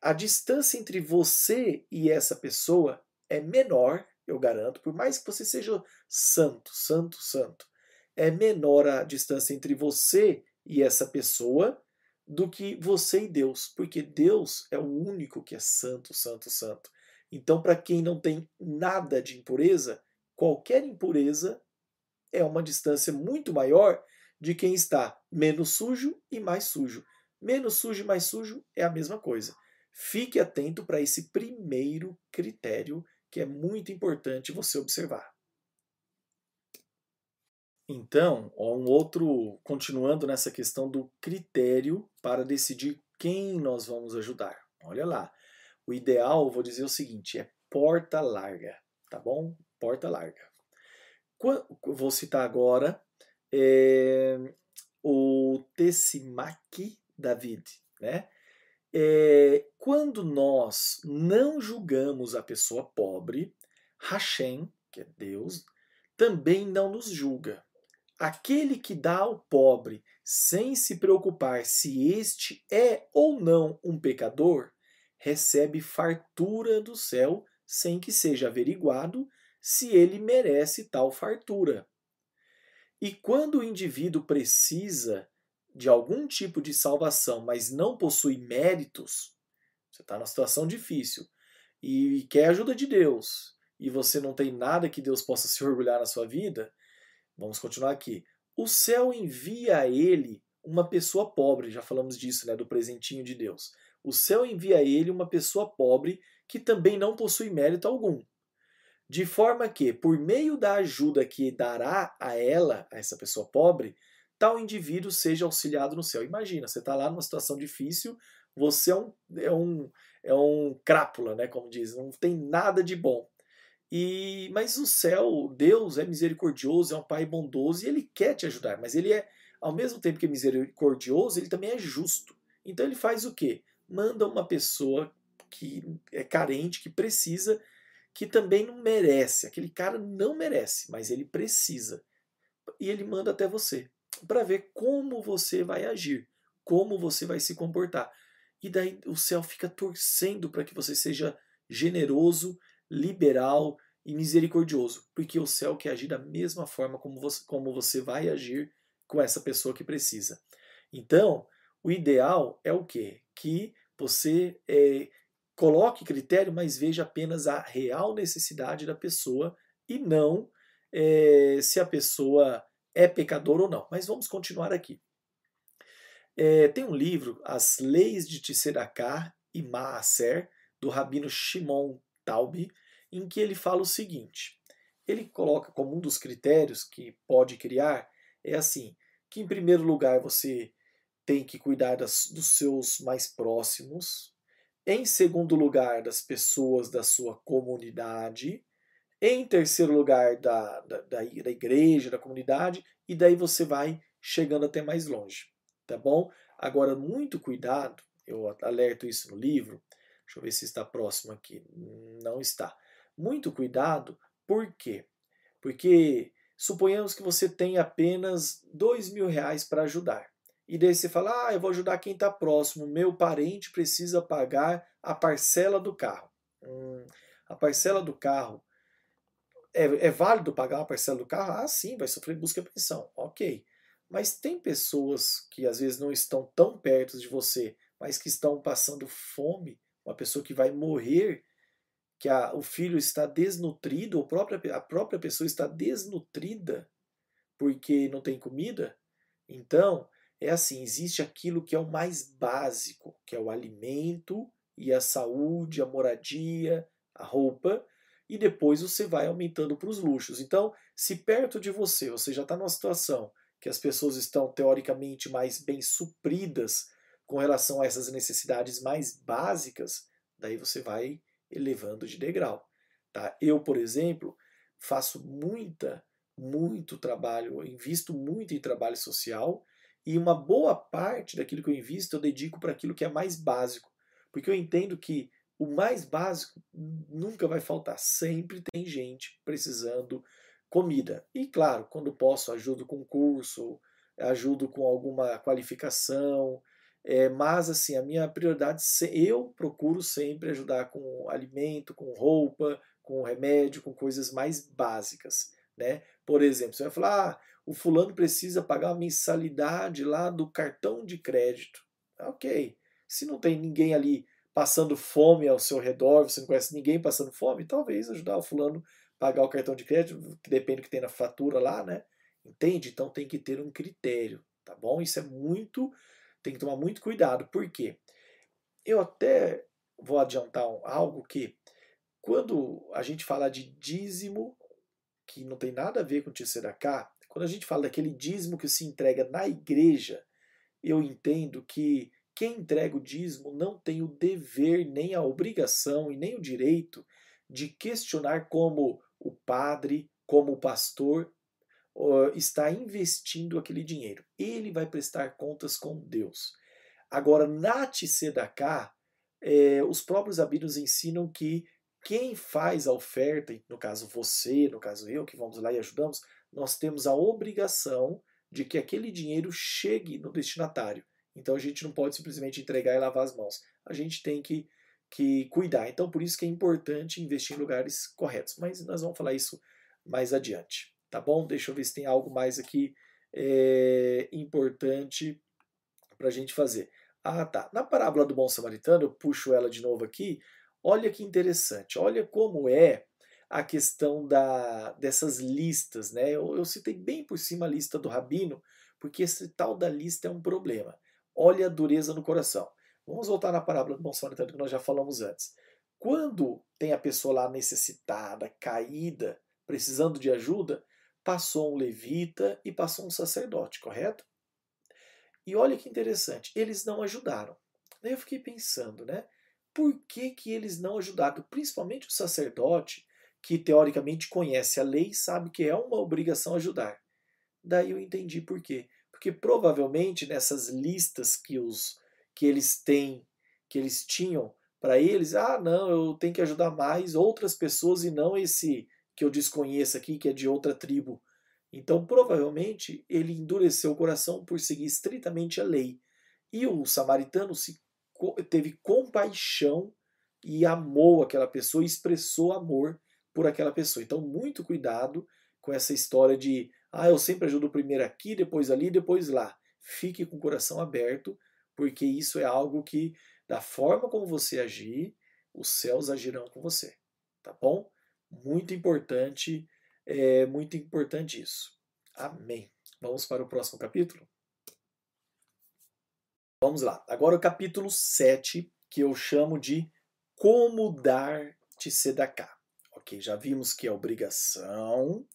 a distância entre você e essa pessoa é menor, eu garanto, por mais que você seja santo, santo, santo, é menor a distância entre você e essa pessoa do que você e Deus, porque Deus é o único que é santo, santo, santo. Então, para quem não tem nada de impureza, qualquer impureza é uma distância muito maior de quem está menos sujo e mais sujo. Menos sujo e mais sujo é a mesma coisa. Fique atento para esse primeiro critério que é muito importante você observar. Então, um outro, continuando nessa questão do critério para decidir quem nós vamos ajudar. Olha lá, o ideal, vou dizer o seguinte, é porta larga, tá bom? Porta larga. Vou citar agora é, o Tessimac David, né? É, quando nós não julgamos a pessoa pobre, Hashem, que é Deus, também não nos julga. Aquele que dá ao pobre sem se preocupar se este é ou não um pecador, recebe fartura do céu sem que seja averiguado se ele merece tal fartura. E quando o indivíduo precisa de algum tipo de salvação, mas não possui méritos, você está numa situação difícil e quer ajuda de Deus, e você não tem nada que Deus possa se orgulhar na sua vida, Vamos continuar aqui. O céu envia a ele uma pessoa pobre, já falamos disso, né, do presentinho de Deus. O céu envia a ele uma pessoa pobre que também não possui mérito algum. De forma que, por meio da ajuda que dará a ela, a essa pessoa pobre, tal indivíduo seja auxiliado no céu. Imagina, você está lá numa situação difícil, você é um, é um, é um crápula, né, como diz, não tem nada de bom. E mas o céu, Deus é misericordioso, é um pai bondoso e ele quer te ajudar, mas ele é ao mesmo tempo que é misericordioso, ele também é justo. Então ele faz o quê? Manda uma pessoa que é carente, que precisa, que também não merece. Aquele cara não merece, mas ele precisa. E ele manda até você para ver como você vai agir, como você vai se comportar. E daí o céu fica torcendo para que você seja generoso liberal e misericordioso, porque o céu quer agir da mesma forma como você, como você vai agir com essa pessoa que precisa. Então, o ideal é o quê? Que você é, coloque critério, mas veja apenas a real necessidade da pessoa e não é, se a pessoa é pecador ou não. Mas vamos continuar aqui. É, tem um livro, As Leis de Tsedaká e Maaser, do Rabino Shimon Taube, em que ele fala o seguinte: ele coloca como um dos critérios que pode criar é assim, que em primeiro lugar você tem que cuidar das, dos seus mais próximos, em segundo lugar das pessoas da sua comunidade, em terceiro lugar da, da, da, da igreja, da comunidade, e daí você vai chegando até mais longe, tá bom? Agora, muito cuidado, eu alerto isso no livro, Deixa eu ver se está próximo aqui. Não está. Muito cuidado, por quê? Porque suponhamos que você tem apenas dois mil reais para ajudar. E daí você fala, ah, eu vou ajudar quem está próximo, meu parente precisa pagar a parcela do carro. Hum, a parcela do carro, é, é, válido pagar a parcela do carro? Ah, sim, vai sofrer busca e pensão, ok. Mas tem pessoas que às vezes não estão tão perto de você, mas que estão passando fome uma pessoa que vai morrer, que a, o filho está desnutrido, ou própria, a própria pessoa está desnutrida porque não tem comida. Então, é assim: existe aquilo que é o mais básico, que é o alimento e a saúde, a moradia, a roupa, e depois você vai aumentando para os luxos. Então, se perto de você você já está numa situação que as pessoas estão teoricamente mais bem supridas com relação a essas necessidades mais básicas, daí você vai elevando de degrau. Tá? Eu, por exemplo, faço muita, muito trabalho, invisto muito em trabalho social e uma boa parte daquilo que eu invisto eu dedico para aquilo que é mais básico, porque eu entendo que o mais básico nunca vai faltar, sempre tem gente precisando comida. E claro, quando posso, ajudo com curso, ajudo com alguma qualificação, é, mas assim, a minha prioridade, eu procuro sempre ajudar com alimento, com roupa, com remédio, com coisas mais básicas. Né? Por exemplo, você vai falar, ah, o fulano precisa pagar uma mensalidade lá do cartão de crédito. Ok. Se não tem ninguém ali passando fome ao seu redor, você não conhece ninguém passando fome, talvez ajudar o fulano a pagar o cartão de crédito, que depende do que tem na fatura lá, né? Entende? Então tem que ter um critério, tá bom? Isso é muito tem que tomar muito cuidado. Por quê? Eu até vou adiantar algo que quando a gente fala de dízimo, que não tem nada a ver com Tisseraká, quando a gente fala daquele dízimo que se entrega na igreja, eu entendo que quem entrega o dízimo não tem o dever, nem a obrigação e nem o direito de questionar como o padre, como o pastor está investindo aquele dinheiro. Ele vai prestar contas com Deus. Agora, na Tzedaká, é, os próprios rabinos ensinam que quem faz a oferta, no caso você, no caso eu, que vamos lá e ajudamos, nós temos a obrigação de que aquele dinheiro chegue no destinatário. Então a gente não pode simplesmente entregar e lavar as mãos. A gente tem que, que cuidar. Então por isso que é importante investir em lugares corretos. Mas nós vamos falar isso mais adiante. Tá bom? Deixa eu ver se tem algo mais aqui é, importante para a gente fazer. Ah, tá. Na parábola do bom samaritano, eu puxo ela de novo aqui. Olha que interessante. Olha como é a questão da, dessas listas. Né? Eu, eu citei bem por cima a lista do rabino, porque esse tal da lista é um problema. Olha a dureza no coração. Vamos voltar na parábola do bom samaritano que nós já falamos antes. Quando tem a pessoa lá necessitada, caída, precisando de ajuda, passou um levita e passou um sacerdote, correto? E olha que interessante, eles não ajudaram. Daí eu fiquei pensando, né? Por que, que eles não ajudaram? Principalmente o sacerdote, que teoricamente conhece a lei, sabe que é uma obrigação ajudar. Daí eu entendi por quê. Porque provavelmente nessas listas que, os, que eles têm, que eles tinham para eles, ah, não, eu tenho que ajudar mais outras pessoas e não esse que eu desconheço aqui, que é de outra tribo. Então, provavelmente, ele endureceu o coração por seguir estritamente a lei. E o samaritano se, teve compaixão e amou aquela pessoa e expressou amor por aquela pessoa. Então, muito cuidado com essa história de, ah, eu sempre ajudo primeiro aqui, depois ali, depois lá. Fique com o coração aberto, porque isso é algo que, da forma como você agir, os céus agirão com você. Tá bom? Muito importante, é muito importante isso. Amém. Vamos para o próximo capítulo? Vamos lá. Agora o capítulo 7, que eu chamo de Como dar Tzedaká. Ok, já vimos que é obrigação,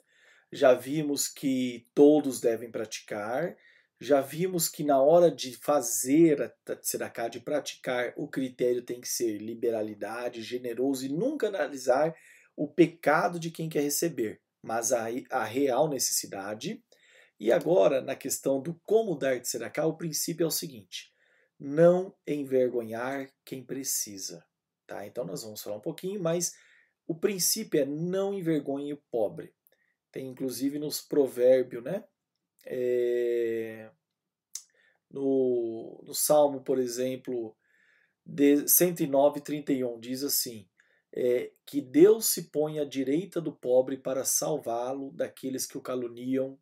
já vimos que todos devem praticar, já vimos que na hora de fazer a tzedakah, de praticar, o critério tem que ser liberalidade, generoso e nunca analisar o pecado de quem quer receber, mas a, a real necessidade. E agora, na questão do como dar de seracá, o princípio é o seguinte: não envergonhar quem precisa. Tá? Então nós vamos falar um pouquinho, mas o princípio é não envergonhe o pobre. Tem inclusive nos provérbios, né? É... No, no Salmo, por exemplo, de 109, 31, diz assim: é, que Deus se põe à direita do pobre para salvá-lo daqueles que o caluniam.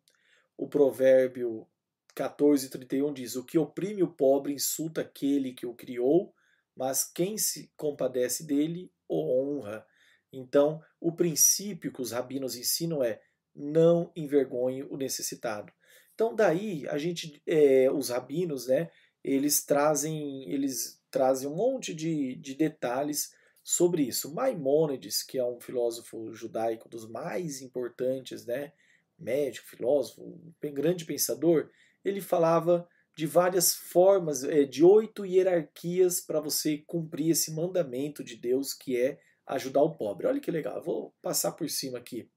O provérbio 14:31 diz: O que oprime o pobre insulta aquele que o criou, mas quem se compadece dele o honra. Então, o princípio que os rabinos ensinam é: não envergonhe o necessitado. Então, daí a gente, é, os rabinos, né, eles trazem, eles trazem um monte de, de detalhes sobre isso. Maimônides, que é um filósofo judaico dos mais importantes, né, médico, filósofo, um grande pensador, ele falava de várias formas, é, de oito hierarquias para você cumprir esse mandamento de Deus que é ajudar o pobre. Olha que legal, vou passar por cima aqui.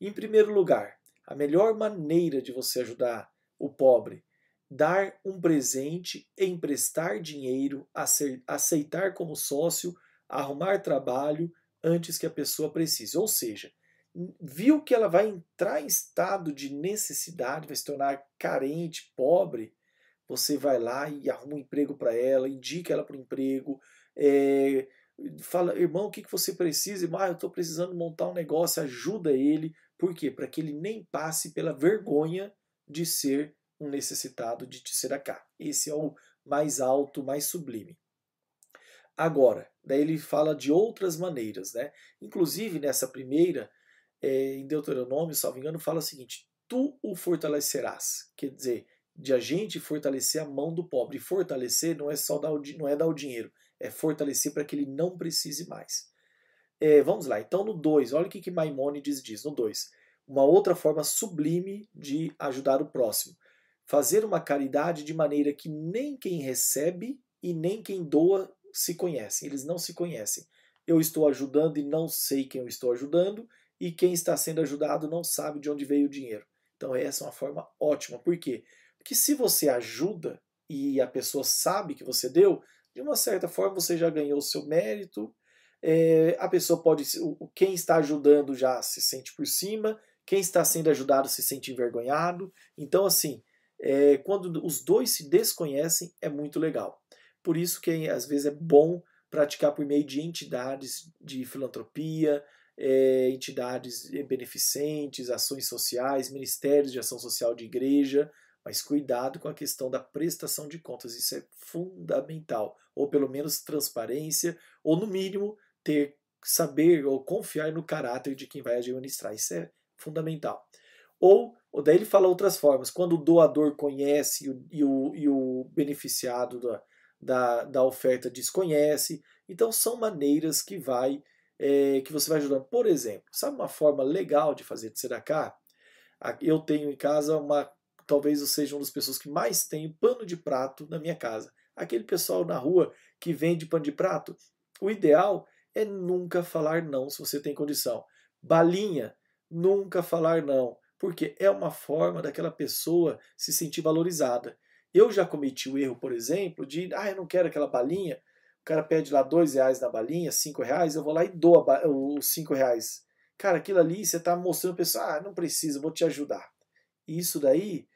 Em primeiro lugar, a melhor maneira de você ajudar o pobre, dar um presente, emprestar dinheiro, aceitar como sócio arrumar trabalho antes que a pessoa precise. Ou seja, viu que ela vai entrar em estado de necessidade, vai se tornar carente, pobre, você vai lá e arruma um emprego para ela, indica ela para o emprego, é, fala, irmão, o que, que você precisa? Ah, eu estou precisando montar um negócio, ajuda ele. Por quê? Para que ele nem passe pela vergonha de ser um necessitado de cá. Esse é o mais alto, mais sublime. Agora, daí ele fala de outras maneiras, né? Inclusive nessa primeira, é, em Deuteronômio, salvo engano, fala o seguinte: tu o fortalecerás. Quer dizer, de a gente fortalecer a mão do pobre. E fortalecer não é só dar o, não é dar o dinheiro, é fortalecer para que ele não precise mais. É, vamos lá, então no 2, olha o que, que Maimônides diz no 2. Uma outra forma sublime de ajudar o próximo. Fazer uma caridade de maneira que nem quem recebe e nem quem doa se conhecem. Eles não se conhecem. Eu estou ajudando e não sei quem eu estou ajudando, e quem está sendo ajudado não sabe de onde veio o dinheiro. Então, essa é uma forma ótima. Por quê? Porque se você ajuda e a pessoa sabe que você deu, de uma certa forma você já ganhou o seu mérito. É, a pessoa pode. Quem está ajudando já se sente por cima, quem está sendo ajudado se sente envergonhado. Então, assim, é, quando os dois se desconhecem, é muito legal. Por isso que às vezes é bom praticar por meio de entidades de filantropia, é, entidades beneficentes, ações sociais, ministérios de ação social de igreja, mas cuidado com a questão da prestação de contas, isso é fundamental, ou pelo menos transparência, ou no mínimo ter saber ou confiar no caráter de quem vai administrar, isso é fundamental. Ou, daí ele fala outras formas, quando o doador conhece e o, e o beneficiado da, da, da oferta desconhece, então são maneiras que vai é, que você vai ajudando. Por exemplo, sabe uma forma legal de fazer tzedakah? Eu tenho em casa uma, talvez eu seja uma das pessoas que mais tem pano de prato na minha casa. Aquele pessoal na rua que vende pano de prato, o ideal é nunca falar não se você tem condição. Balinha, nunca falar não, porque é uma forma daquela pessoa se sentir valorizada. Eu já cometi o erro, por exemplo, de, ah, eu não quero aquela balinha, o cara pede lá dois reais na balinha, cinco reais, eu vou lá e dou os cinco reais. Cara, aquilo ali você está mostrando a pessoa, ah, não precisa, vou te ajudar. Isso daí,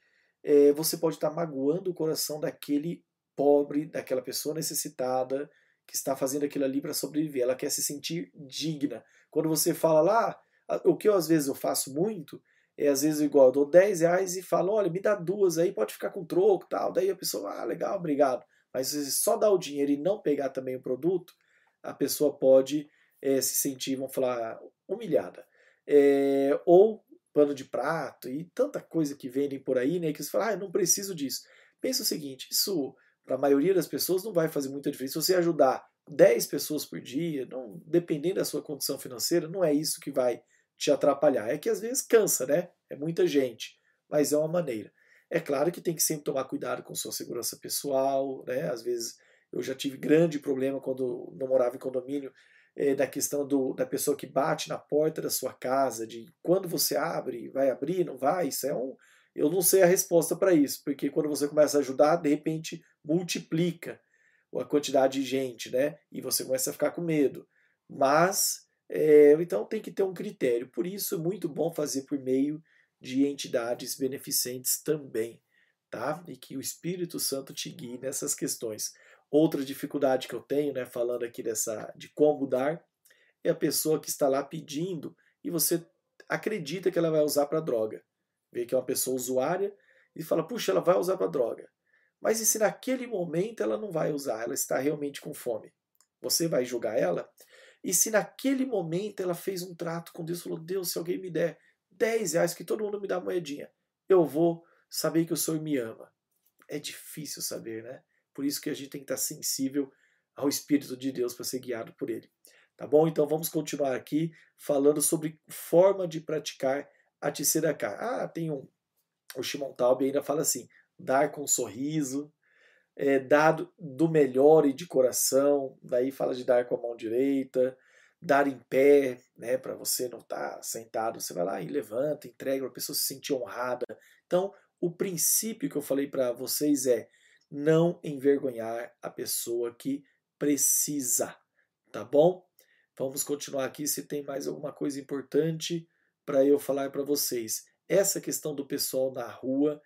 é, você pode estar tá magoando o coração daquele pobre, daquela pessoa necessitada que está fazendo aquilo ali para sobreviver. Ela quer se sentir digna. Quando você fala lá, o que eu às vezes eu faço muito, é às vezes igual, eu dou 10 reais e falo, olha, me dá duas aí, pode ficar com troco tal. Daí a pessoa, ah, legal, obrigado. Mas se só dar o dinheiro e não pegar também o produto, a pessoa pode é, se sentir, vamos falar, humilhada. É, ou pano de prato e tanta coisa que vendem por aí, né? Que você fala, ah, eu não preciso disso. Pensa o seguinte, isso para a maioria das pessoas não vai fazer muita diferença. Se você ajudar 10 pessoas por dia, não, dependendo da sua condição financeira, não é isso que vai te atrapalhar. É que às vezes cansa, né? É muita gente, mas é uma maneira. É claro que tem que sempre tomar cuidado com sua segurança pessoal, né? Às vezes eu já tive grande problema quando não morava em condomínio, é, da questão do, da pessoa que bate na porta da sua casa, de quando você abre, vai abrir, não vai, isso é um. Eu não sei a resposta para isso, porque quando você começa a ajudar, de repente multiplica a quantidade de gente, né? E você começa a ficar com medo. Mas, é, então tem que ter um critério. Por isso é muito bom fazer por meio de entidades beneficentes também, tá? E que o Espírito Santo te guie nessas questões. Outra dificuldade que eu tenho, né, falando aqui dessa de como dar, é a pessoa que está lá pedindo e você acredita que ela vai usar para droga. Vê que é uma pessoa usuária e fala: "Puxa, ela vai usar para droga". Mas e se naquele momento ela não vai usar, ela está realmente com fome? Você vai julgar ela? E se naquele momento ela fez um trato com Deus, falou: "Deus, se alguém me der 10 reais, que todo mundo me dá moedinha. Eu vou saber que o Senhor me ama. É difícil saber, né? Por isso que a gente tem que estar sensível ao Espírito de Deus para ser guiado por Ele. Tá bom? Então vamos continuar aqui falando sobre forma de praticar a Tzedaká. Ah, tem um. O Shimon Taub ainda fala assim: dar com um sorriso, é, dar do melhor e de coração. Daí fala de dar com a mão direita, dar em pé, né, para você não estar tá sentado, você vai lá e levanta, entrega para a pessoa se sentir honrada. Então, o princípio que eu falei para vocês é não envergonhar a pessoa que precisa, tá bom? Vamos continuar aqui se tem mais alguma coisa importante para eu falar para vocês. Essa questão do pessoal na rua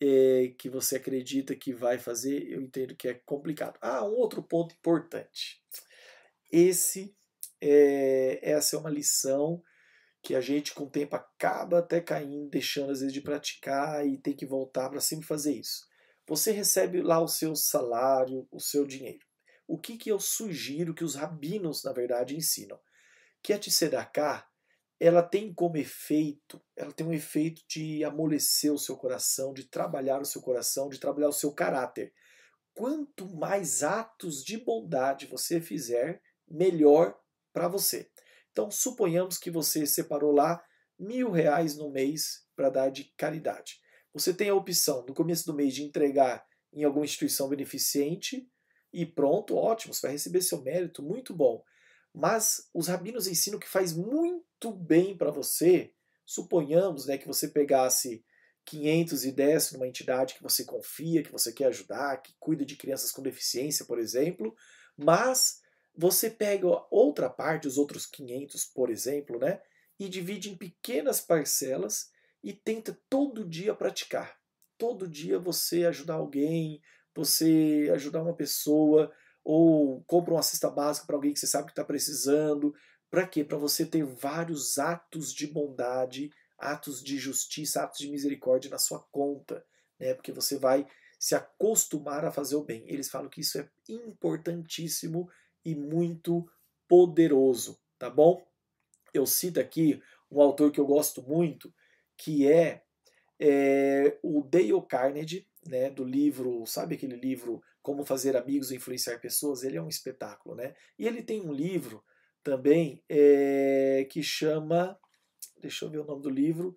é, que você acredita que vai fazer, eu entendo que é complicado. Ah, um outro ponto importante. Esse é, essa é uma lição que a gente com o tempo acaba até caindo, deixando às vezes de praticar e tem que voltar para sempre fazer isso. Você recebe lá o seu salário, o seu dinheiro. O que, que eu sugiro que os rabinos, na verdade, ensinam? Que a tzedakah ela tem como efeito, ela tem um efeito de amolecer o seu coração, de trabalhar o seu coração, de trabalhar o seu caráter. Quanto mais atos de bondade você fizer, melhor para você. Então, suponhamos que você separou lá mil reais no mês para dar de caridade. Você tem a opção, no começo do mês, de entregar em alguma instituição beneficente e pronto, ótimo, você vai receber seu mérito, muito bom. Mas os rabinos ensinam que faz muito bem para você, suponhamos né, que você pegasse 500 e desse numa entidade que você confia, que você quer ajudar, que cuida de crianças com deficiência, por exemplo, mas você pega outra parte, os outros 500, por exemplo, né, e divide em pequenas parcelas e tenta todo dia praticar. Todo dia você ajudar alguém, você ajudar uma pessoa, ou compra uma cesta básica para alguém que você sabe que está precisando. Para quê? Para você ter vários atos de bondade, atos de justiça, atos de misericórdia na sua conta, né? Porque você vai se acostumar a fazer o bem. Eles falam que isso é importantíssimo e muito poderoso, tá bom? Eu cito aqui um autor que eu gosto muito, que é, é o Dale Carnegie, né, do livro, sabe aquele livro Como Fazer Amigos e Influenciar Pessoas? Ele é um espetáculo, né? E ele tem um livro também é, que chama, deixa eu ver o nome do livro,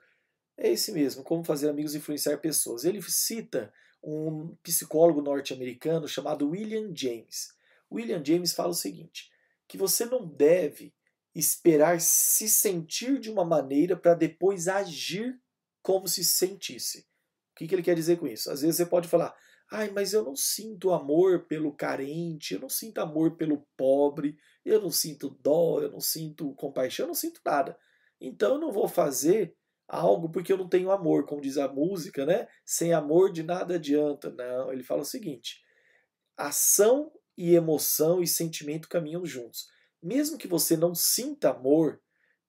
é esse mesmo, Como Fazer Amigos Influenciar Pessoas. Ele cita um psicólogo norte-americano chamado William James. William James fala o seguinte, que você não deve esperar se sentir de uma maneira para depois agir como se sentisse que, que ele quer dizer com isso? Às vezes você pode falar, ai, mas eu não sinto amor pelo carente, eu não sinto amor pelo pobre, eu não sinto dó, eu não sinto compaixão, eu não sinto nada. Então eu não vou fazer algo porque eu não tenho amor, como diz a música, né? Sem amor de nada adianta. Não, ele fala o seguinte: ação e emoção e sentimento caminham juntos. Mesmo que você não sinta amor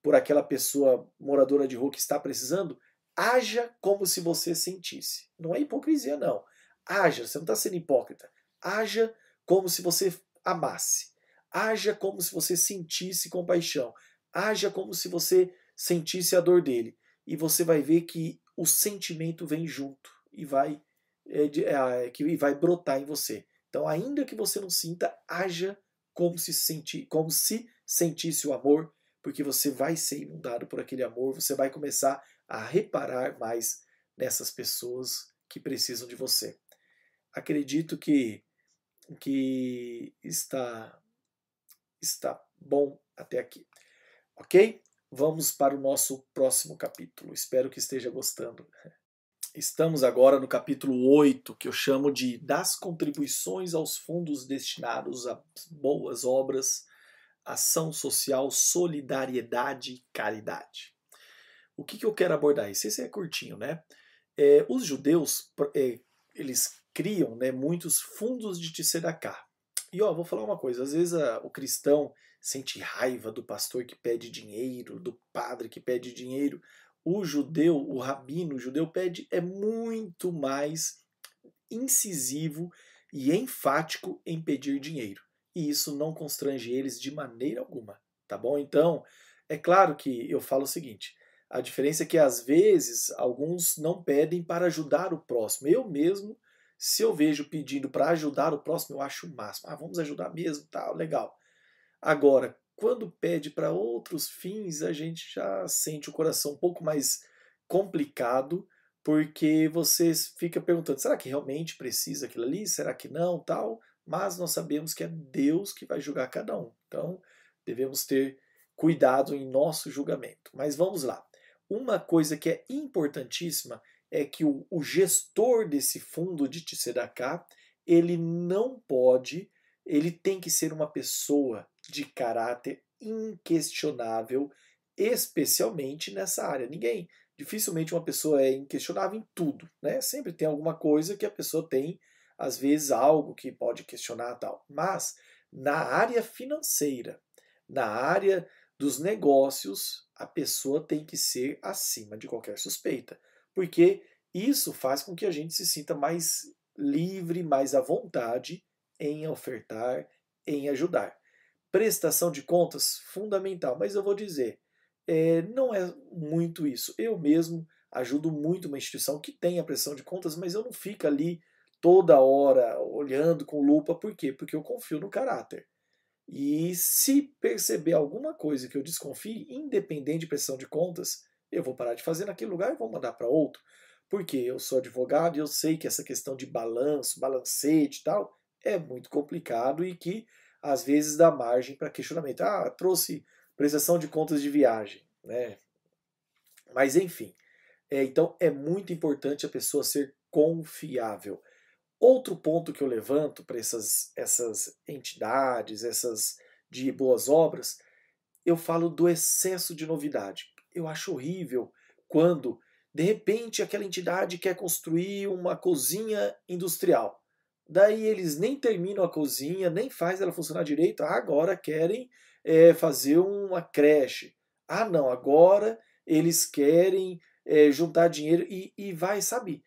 por aquela pessoa moradora de rua que está precisando, Haja como se você sentisse. Não é hipocrisia, não. Haja, você não está sendo hipócrita. Haja como se você amasse. Haja como se você sentisse compaixão. Haja como se você sentisse a dor dele. E você vai ver que o sentimento vem junto e vai, é, é, que vai brotar em você. Então, ainda que você não sinta, haja como se, senti, como se sentisse o amor, porque você vai ser inundado por aquele amor, você vai começar a reparar mais nessas pessoas que precisam de você. Acredito que, que está, está bom até aqui. Ok? Vamos para o nosso próximo capítulo. Espero que esteja gostando. Estamos agora no capítulo 8, que eu chamo de Das contribuições aos fundos destinados a boas obras, ação social, solidariedade e caridade. O que, que eu quero abordar? Esse, esse é curtinho, né? É, os judeus, é, eles criam né, muitos fundos de tzedakah. E ó, vou falar uma coisa, às vezes a, o cristão sente raiva do pastor que pede dinheiro, do padre que pede dinheiro. O judeu, o rabino, o judeu pede é muito mais incisivo e enfático em pedir dinheiro. E isso não constrange eles de maneira alguma, tá bom? Então, é claro que eu falo o seguinte: a diferença é que às vezes alguns não pedem para ajudar o próximo. Eu mesmo, se eu vejo pedindo para ajudar o próximo, eu acho o máximo. Ah, vamos ajudar mesmo, tá, legal. Agora, quando pede para outros fins, a gente já sente o coração um pouco mais complicado, porque você fica perguntando: será que realmente precisa aquilo ali? Será que não? Tal. Mas nós sabemos que é Deus que vai julgar cada um. Então, devemos ter cuidado em nosso julgamento. Mas vamos lá. Uma coisa que é importantíssima é que o, o gestor desse fundo de Tzedakah, ele não pode, ele tem que ser uma pessoa de caráter inquestionável, especialmente nessa área. Ninguém, dificilmente uma pessoa é inquestionável em tudo, né? Sempre tem alguma coisa que a pessoa tem, às vezes algo que pode questionar tal. Mas na área financeira, na área dos negócios, a pessoa tem que ser acima de qualquer suspeita, porque isso faz com que a gente se sinta mais livre, mais à vontade em ofertar, em ajudar. Prestação de contas, fundamental, mas eu vou dizer, é, não é muito isso. Eu mesmo ajudo muito uma instituição que tem a pressão de contas, mas eu não fico ali toda hora olhando com lupa. Por quê? Porque eu confio no caráter. E se perceber alguma coisa que eu desconfie, independente de pressão de contas, eu vou parar de fazer naquele lugar e vou mandar para outro. Porque eu sou advogado e eu sei que essa questão de balanço, balancete e tal, é muito complicado e que às vezes dá margem para questionamento. Ah, trouxe prestação de contas de viagem, né? Mas enfim, é, então é muito importante a pessoa ser confiável. Outro ponto que eu levanto para essas, essas entidades, essas de boas obras, eu falo do excesso de novidade. Eu acho horrível quando, de repente, aquela entidade quer construir uma cozinha industrial. Daí eles nem terminam a cozinha, nem faz ela funcionar direito, agora querem é, fazer uma creche. Ah, não, agora eles querem é, juntar dinheiro e, e vai, sabe,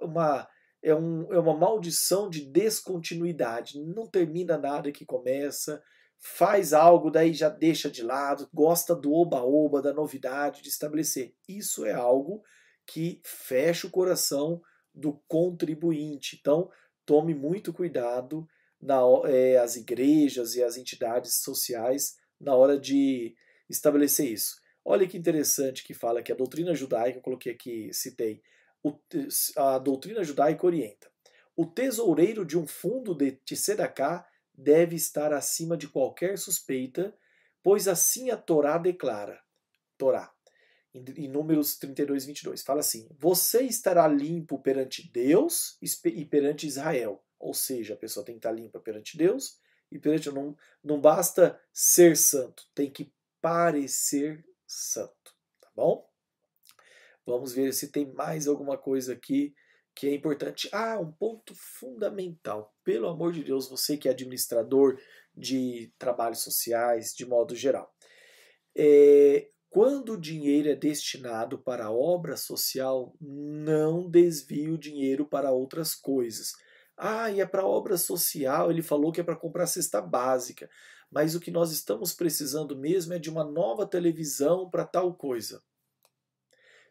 uma é, um, é uma maldição de descontinuidade. Não termina nada que começa, faz algo, daí já deixa de lado, gosta do oba-oba, da novidade, de estabelecer. Isso é algo que fecha o coração do contribuinte. Então, tome muito cuidado na, é, as igrejas e as entidades sociais na hora de estabelecer isso. Olha que interessante que fala que a doutrina judaica, eu coloquei aqui, citei, a doutrina judaica orienta. O tesoureiro de um fundo de Tsedaká deve estar acima de qualquer suspeita, pois assim a Torá declara. Torá, em Números 32, 22, fala assim: Você estará limpo perante Deus e perante Israel. Ou seja, a pessoa tem que estar limpa perante Deus e perante. Não, não basta ser santo, tem que parecer santo. Tá bom? Vamos ver se tem mais alguma coisa aqui que é importante. Ah, um ponto fundamental. Pelo amor de Deus, você que é administrador de trabalhos sociais, de modo geral. É, quando o dinheiro é destinado para obra social, não desvie o dinheiro para outras coisas. Ah, e é para obra social, ele falou que é para comprar cesta básica. Mas o que nós estamos precisando mesmo é de uma nova televisão para tal coisa.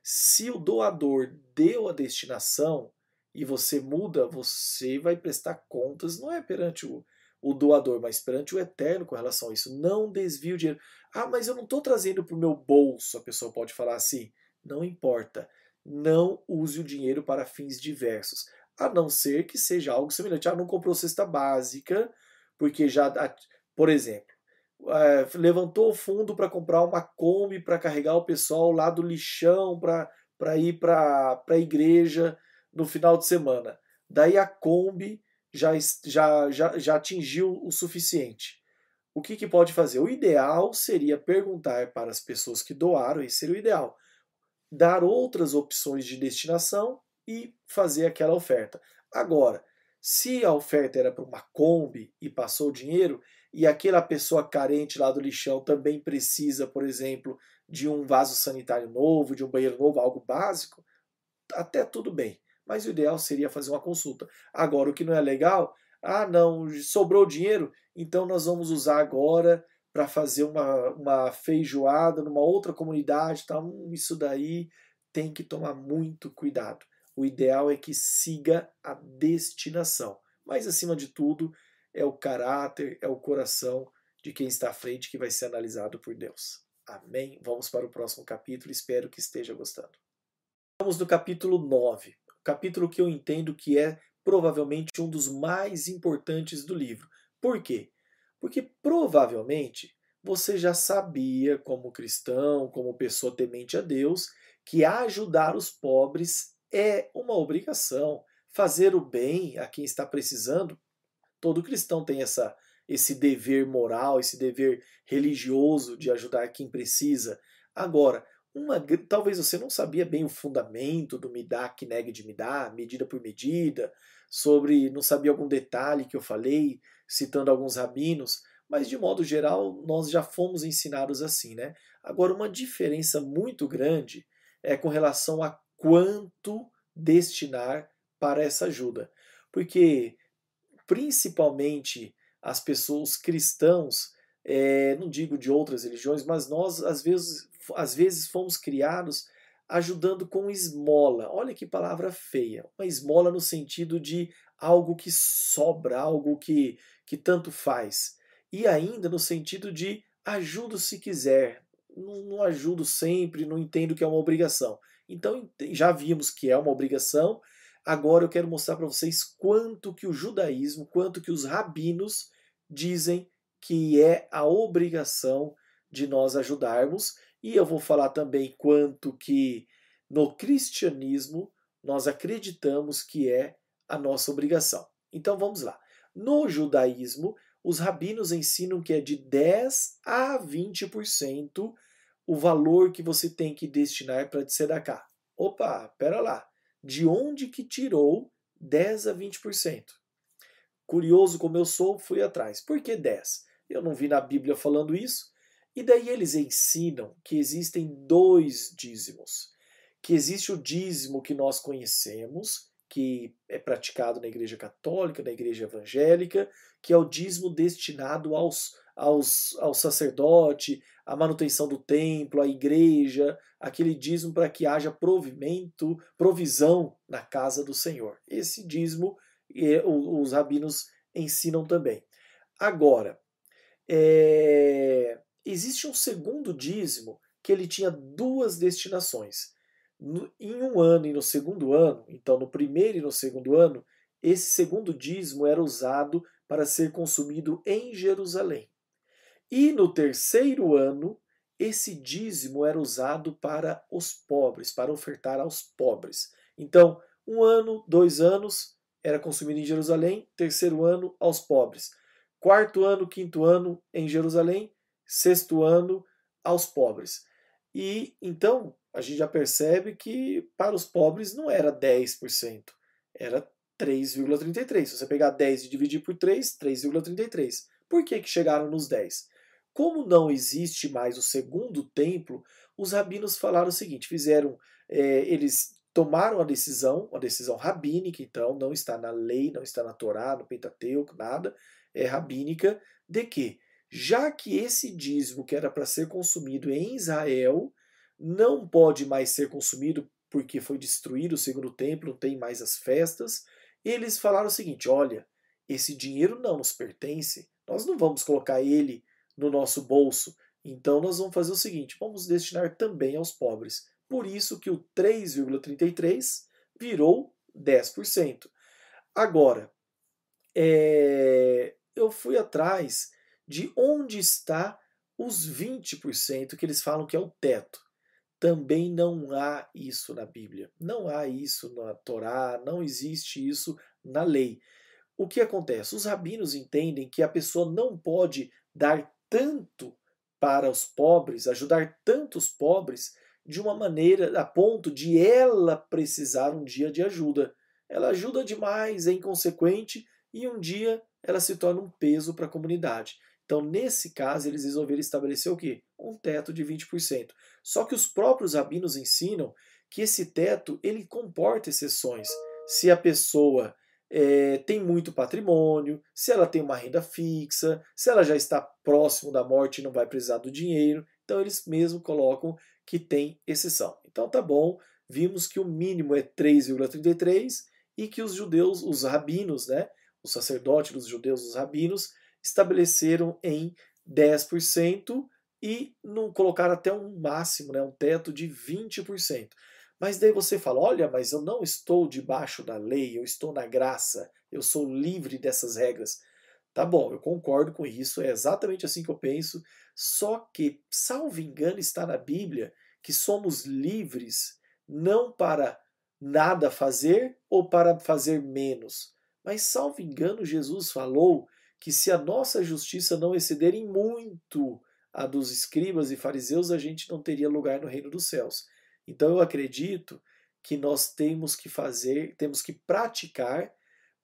Se o doador deu a destinação e você muda, você vai prestar contas, não é perante o, o doador, mas perante o eterno com relação a isso. Não desvie o dinheiro. Ah, mas eu não estou trazendo para o meu bolso, a pessoa pode falar assim. Não importa. Não use o dinheiro para fins diversos. A não ser que seja algo semelhante. Ah, não comprou cesta básica, porque já. Por exemplo, é, levantou o fundo para comprar uma Kombi para carregar o pessoal lá do lixão para ir para a igreja no final de semana. Daí a Kombi já, já, já, já atingiu o suficiente. O que, que pode fazer? O ideal seria perguntar para as pessoas que doaram, esse seria o ideal. Dar outras opções de destinação e fazer aquela oferta. Agora, se a oferta era para uma Kombi e passou o dinheiro, e aquela pessoa carente lá do lixão também precisa, por exemplo, de um vaso sanitário novo, de um banheiro novo, algo básico, até tudo bem. Mas o ideal seria fazer uma consulta. Agora, o que não é legal, ah, não, sobrou dinheiro, então nós vamos usar agora para fazer uma, uma feijoada numa outra comunidade. Tá? Isso daí tem que tomar muito cuidado. O ideal é que siga a destinação. Mas, acima de tudo, é o caráter, é o coração de quem está à frente que vai ser analisado por Deus. Amém? Vamos para o próximo capítulo, espero que esteja gostando. Vamos no capítulo 9, capítulo que eu entendo que é provavelmente um dos mais importantes do livro. Por quê? Porque provavelmente você já sabia, como cristão, como pessoa temente a Deus, que ajudar os pobres é uma obrigação. Fazer o bem a quem está precisando Todo cristão tem essa, esse dever moral, esse dever religioso de ajudar quem precisa. Agora, uma, talvez você não sabia bem o fundamento do midá que negue de midá, medida por medida, sobre não sabia algum detalhe que eu falei, citando alguns rabinos, mas de modo geral nós já fomos ensinados assim, né? Agora uma diferença muito grande é com relação a quanto destinar para essa ajuda. Porque principalmente as pessoas cristãos, é, não digo de outras religiões, mas nós às vezes às vezes fomos criados ajudando com esmola. Olha que palavra feia. Uma esmola no sentido de algo que sobra, algo que, que tanto faz. E ainda no sentido de ajudo se quiser. Não, não ajudo sempre, não entendo que é uma obrigação. Então já vimos que é uma obrigação. Agora eu quero mostrar para vocês quanto que o judaísmo, quanto que os rabinos dizem que é a obrigação de nós ajudarmos. E eu vou falar também quanto que no cristianismo nós acreditamos que é a nossa obrigação. Então vamos lá. No judaísmo, os rabinos ensinam que é de 10 a 20% o valor que você tem que destinar para tzedakah. Opa, pera lá. De onde que tirou 10 a 20%? Curioso como eu sou, fui atrás. Por que 10? Eu não vi na Bíblia falando isso. E daí eles ensinam que existem dois dízimos. Que existe o dízimo que nós conhecemos, que é praticado na Igreja Católica, na Igreja Evangélica, que é o dízimo destinado aos, aos, ao sacerdote, à manutenção do templo, à igreja, aquele dízimo para que haja provimento, provisão na casa do Senhor. Esse dízimo os rabinos ensinam também. Agora, é, existe um segundo dízimo que ele tinha duas destinações no, em um ano e no segundo ano, então no primeiro e no segundo ano, esse segundo dízimo era usado para ser consumido em Jerusalém. E no terceiro ano, esse dízimo era usado para os pobres, para ofertar aos pobres. Então, um ano, dois anos era consumido em Jerusalém, terceiro ano aos pobres. Quarto ano, quinto ano em Jerusalém, sexto ano aos pobres. E então a gente já percebe que para os pobres não era 10%, era 3,33. Se você pegar 10 e dividir por 3, 3,33. Por que, que chegaram nos 10? Como não existe mais o segundo templo, os rabinos falaram o seguinte: fizeram, é, eles tomaram a decisão, uma decisão rabínica, então não está na lei, não está na Torá, no Pentateuco, nada, é rabínica, de que, já que esse dízimo que era para ser consumido em Israel, não pode mais ser consumido porque foi destruído o segundo templo, não tem mais as festas. Eles falaram o seguinte: olha, esse dinheiro não nos pertence, nós não vamos colocar ele no nosso bolso. Então nós vamos fazer o seguinte: vamos destinar também aos pobres. Por isso que o 3,33 virou 10%. Agora, é, eu fui atrás de onde está os 20% que eles falam que é o teto também não há isso na Bíblia. Não há isso na Torá, não existe isso na lei. O que acontece? Os rabinos entendem que a pessoa não pode dar tanto para os pobres, ajudar tantos pobres, de uma maneira a ponto de ela precisar um dia de ajuda. Ela ajuda demais, é inconsequente e um dia ela se torna um peso para a comunidade. Então, nesse caso, eles resolveram estabelecer o quê? Um teto de 20%. Só que os próprios rabinos ensinam que esse teto ele comporta exceções. Se a pessoa é, tem muito patrimônio, se ela tem uma renda fixa, se ela já está próximo da morte e não vai precisar do dinheiro, então eles mesmo colocam que tem exceção. Então tá bom, vimos que o mínimo é 3,33 e que os judeus, os rabinos, né, os sacerdotes dos judeus, os rabinos, estabeleceram em 10% e não colocaram até um máximo, né, um teto de 20%. Mas daí você fala: olha, mas eu não estou debaixo da lei, eu estou na graça, eu sou livre dessas regras. Tá bom, eu concordo com isso, é exatamente assim que eu penso. Só que, salvo engano, está na Bíblia que somos livres não para nada fazer ou para fazer menos. Mas, salvo engano, Jesus falou que se a nossa justiça não exceder em muito a dos escribas e fariseus, a gente não teria lugar no reino dos céus. Então eu acredito que nós temos que fazer, temos que praticar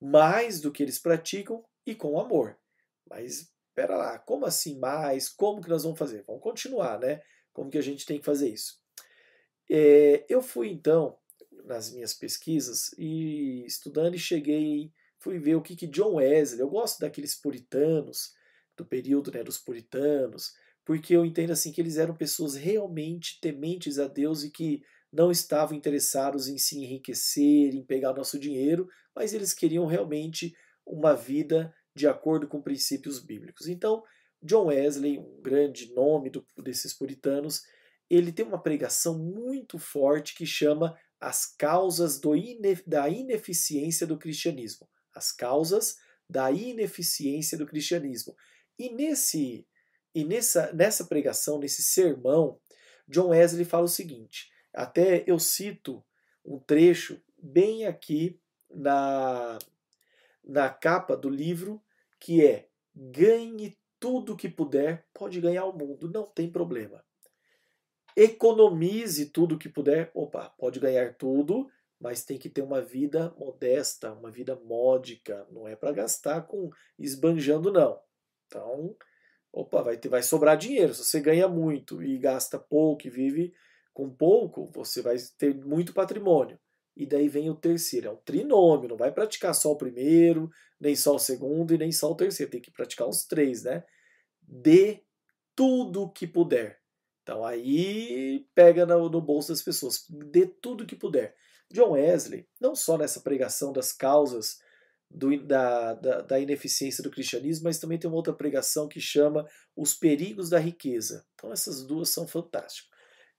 mais do que eles praticam e com amor. Mas espera lá, como assim mais? Como que nós vamos fazer? Vamos continuar, né? Como que a gente tem que fazer isso? É, eu fui então nas minhas pesquisas e estudando e cheguei fui ver o que, que John Wesley, eu gosto daqueles puritanos, do período né, dos puritanos, porque eu entendo assim que eles eram pessoas realmente tementes a Deus e que não estavam interessados em se enriquecer, em pegar nosso dinheiro, mas eles queriam realmente uma vida de acordo com princípios bíblicos. Então, John Wesley, um grande nome do, desses puritanos, ele tem uma pregação muito forte que chama As Causas ine, da Ineficiência do Cristianismo. As Causas da Ineficiência do Cristianismo. E nesse e nessa, nessa pregação, nesse sermão, John Wesley fala o seguinte: até eu cito um trecho bem aqui na, na capa do livro, que é ganhe tudo que puder, pode ganhar o mundo, não tem problema. Economize tudo que puder, opa, pode ganhar tudo, mas tem que ter uma vida modesta, uma vida módica, não é para gastar com esbanjando não. Então, opa, vai, ter, vai sobrar dinheiro. Se você ganha muito e gasta pouco e vive com pouco, você vai ter muito patrimônio. E daí vem o terceiro, é um trinômio, não vai praticar só o primeiro, nem só o segundo e nem só o terceiro, tem que praticar os três, né? Dê tudo que puder. Então aí pega no, no bolso das pessoas, dê tudo que puder. John Wesley, não só nessa pregação das causas do, da, da, da, ineficiência do cristianismo, mas também tem uma outra pregação que chama Os Perigos da Riqueza. Então essas duas são fantásticas.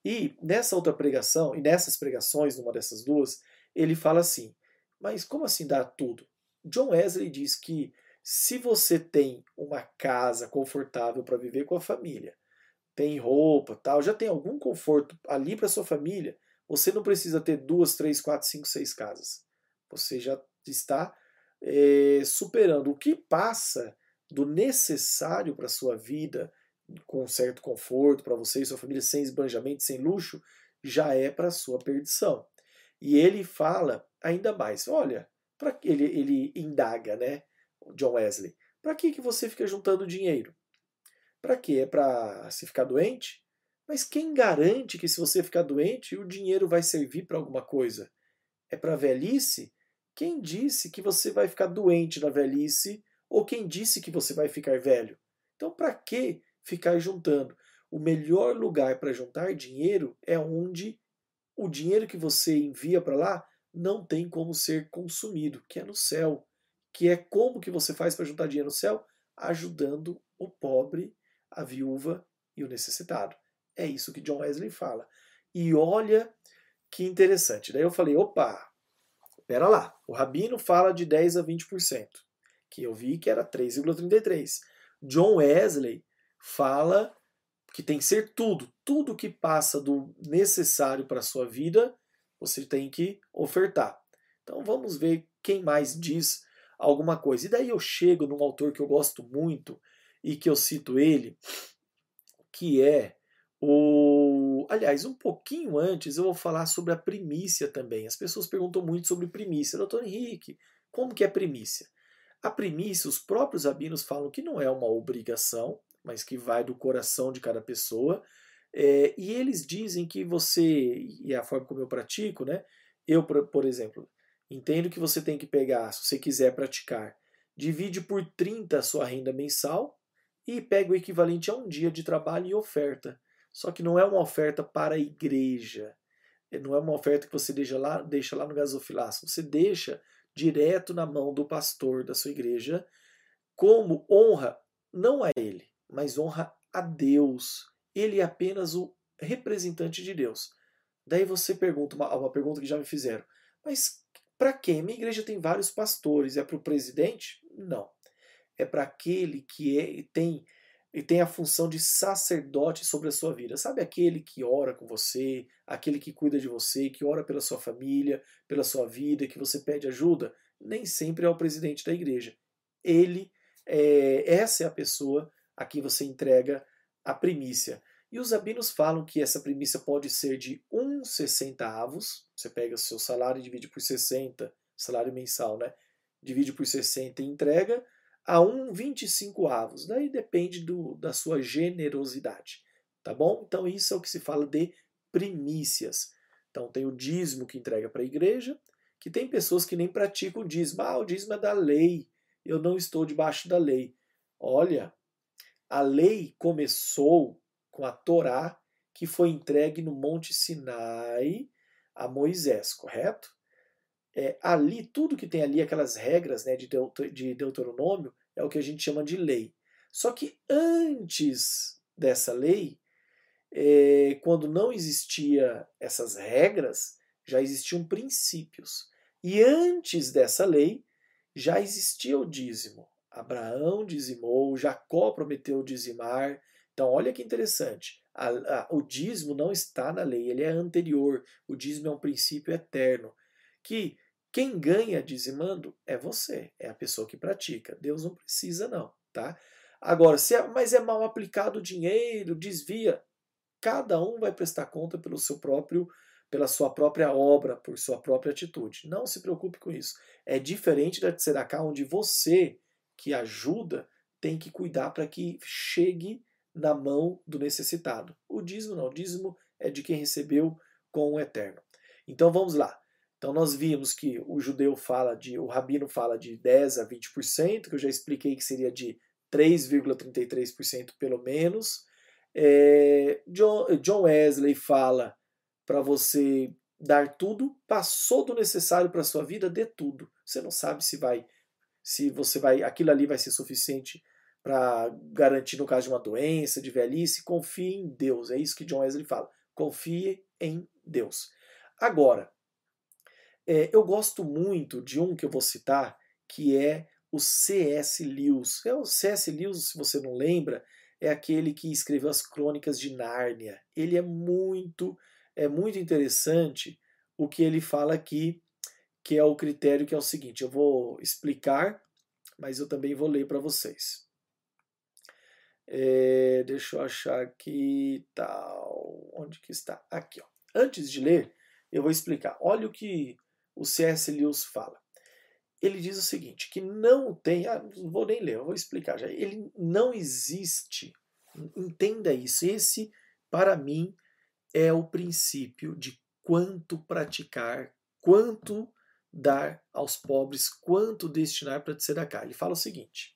E nessa outra pregação, e nessas pregações, numa dessas duas, ele fala assim: mas como assim dar tudo? John Wesley diz que se você tem uma casa confortável para viver com a família, tem roupa, tal, já tem algum conforto ali para sua família, você não precisa ter duas, três, quatro, cinco, seis casas. Você já está é, superando o que passa do necessário para a sua vida, com certo conforto para você e sua família, sem esbanjamento, sem luxo, já é para a sua perdição. E ele fala ainda mais, olha, para ele, ele indaga, né, John Wesley, para que, que você fica juntando dinheiro? Para quê? É para se ficar doente? Mas quem garante que se você ficar doente, o dinheiro vai servir para alguma coisa? É para velhice? Quem disse que você vai ficar doente na velhice ou quem disse que você vai ficar velho? Então, para que ficar juntando? O melhor lugar para juntar dinheiro é onde o dinheiro que você envia para lá não tem como ser consumido, que é no céu. Que é como que você faz para juntar dinheiro no céu? Ajudando o pobre, a viúva e o necessitado. É isso que John Wesley fala. E olha que interessante. Daí eu falei, opa, Pera lá, o Rabino fala de 10 a 20%, que eu vi que era 3,33. John Wesley fala que tem que ser tudo, tudo que passa do necessário para a sua vida, você tem que ofertar. Então vamos ver quem mais diz alguma coisa. E daí eu chego num autor que eu gosto muito e que eu cito ele, que é o, aliás, um pouquinho antes eu vou falar sobre a primícia também. As pessoas perguntam muito sobre primícia. Doutor Henrique, como que é primícia? A primícia, os próprios rabinos falam que não é uma obrigação, mas que vai do coração de cada pessoa. É, e eles dizem que você, e é a forma como eu pratico, né? Eu, por exemplo, entendo que você tem que pegar, se você quiser praticar, divide por 30 a sua renda mensal e pega o equivalente a um dia de trabalho e oferta. Só que não é uma oferta para a igreja. É, não é uma oferta que você deixa lá, deixa lá no gasofilaço. Você deixa direto na mão do pastor da sua igreja, como honra não a ele, mas honra a Deus. Ele é apenas o representante de Deus. Daí você pergunta, uma, uma pergunta que já me fizeram, mas para quem? Minha igreja tem vários pastores, é para o presidente? Não. É para aquele que é, tem e tem a função de sacerdote sobre a sua vida. Sabe aquele que ora com você, aquele que cuida de você, que ora pela sua família, pela sua vida, que você pede ajuda? Nem sempre é o presidente da igreja. Ele, é, essa é a pessoa a quem você entrega a primícia. E os rabinos falam que essa primícia pode ser de um avos. Você pega o seu salário e divide por 60, salário mensal, né? Divide por 60 e entrega a um 25 avos. Daí depende do, da sua generosidade. Tá bom? Então isso é o que se fala de primícias. Então tem o dízimo que entrega para a igreja, que tem pessoas que nem praticam o dízimo. Ah, o dízimo é da lei. Eu não estou debaixo da lei. Olha, a lei começou com a Torá que foi entregue no Monte Sinai a Moisés, correto? É, ali, tudo que tem ali, aquelas regras né, de, de Deuteronômio, é o que a gente chama de lei. Só que antes dessa lei, é, quando não existia essas regras, já existiam princípios. E antes dessa lei, já existia o dízimo. Abraão dizimou, Jacó prometeu dizimar. Então, olha que interessante. A, a, o dízimo não está na lei, ele é anterior. O dízimo é um princípio eterno. Que quem ganha dizimando é você, é a pessoa que pratica. Deus não precisa, não. tá? Agora, se é, mas é mal aplicado o dinheiro, desvia. Cada um vai prestar conta pelo seu próprio, pela sua própria obra, por sua própria atitude. Não se preocupe com isso. É diferente da Tzedakah, onde você, que ajuda, tem que cuidar para que chegue na mão do necessitado. O dízimo não. O dízimo é de quem recebeu com o eterno. Então vamos lá. Então nós vimos que o judeu fala de, o rabino fala de 10 a 20%, que eu já expliquei que seria de 3,33% pelo menos. É, John, John Wesley fala para você dar tudo, passou do necessário para sua vida, dê tudo. Você não sabe se vai, se você vai, aquilo ali vai ser suficiente para garantir no caso de uma doença, de velhice. Confie em Deus. É isso que John Wesley fala. Confie em Deus. Agora, é, eu gosto muito de um que eu vou citar, que é o C.S. Lewis. É o C.S. Lewis, se você não lembra, é aquele que escreveu as Crônicas de Nárnia. Ele é muito, é muito interessante o que ele fala aqui, que é o critério que é o seguinte. Eu vou explicar, mas eu também vou ler para vocês. É, deixa eu achar aqui, tal, onde que está? Aqui, ó. Antes de ler, eu vou explicar. Olha o que o C.S. Lewis fala ele diz o seguinte, que não tem, ah, não vou nem ler, eu vou explicar já. Ele não existe, entenda isso, esse para mim é o princípio de quanto praticar, quanto dar aos pobres, quanto destinar para tzedakah. Ele fala o seguinte: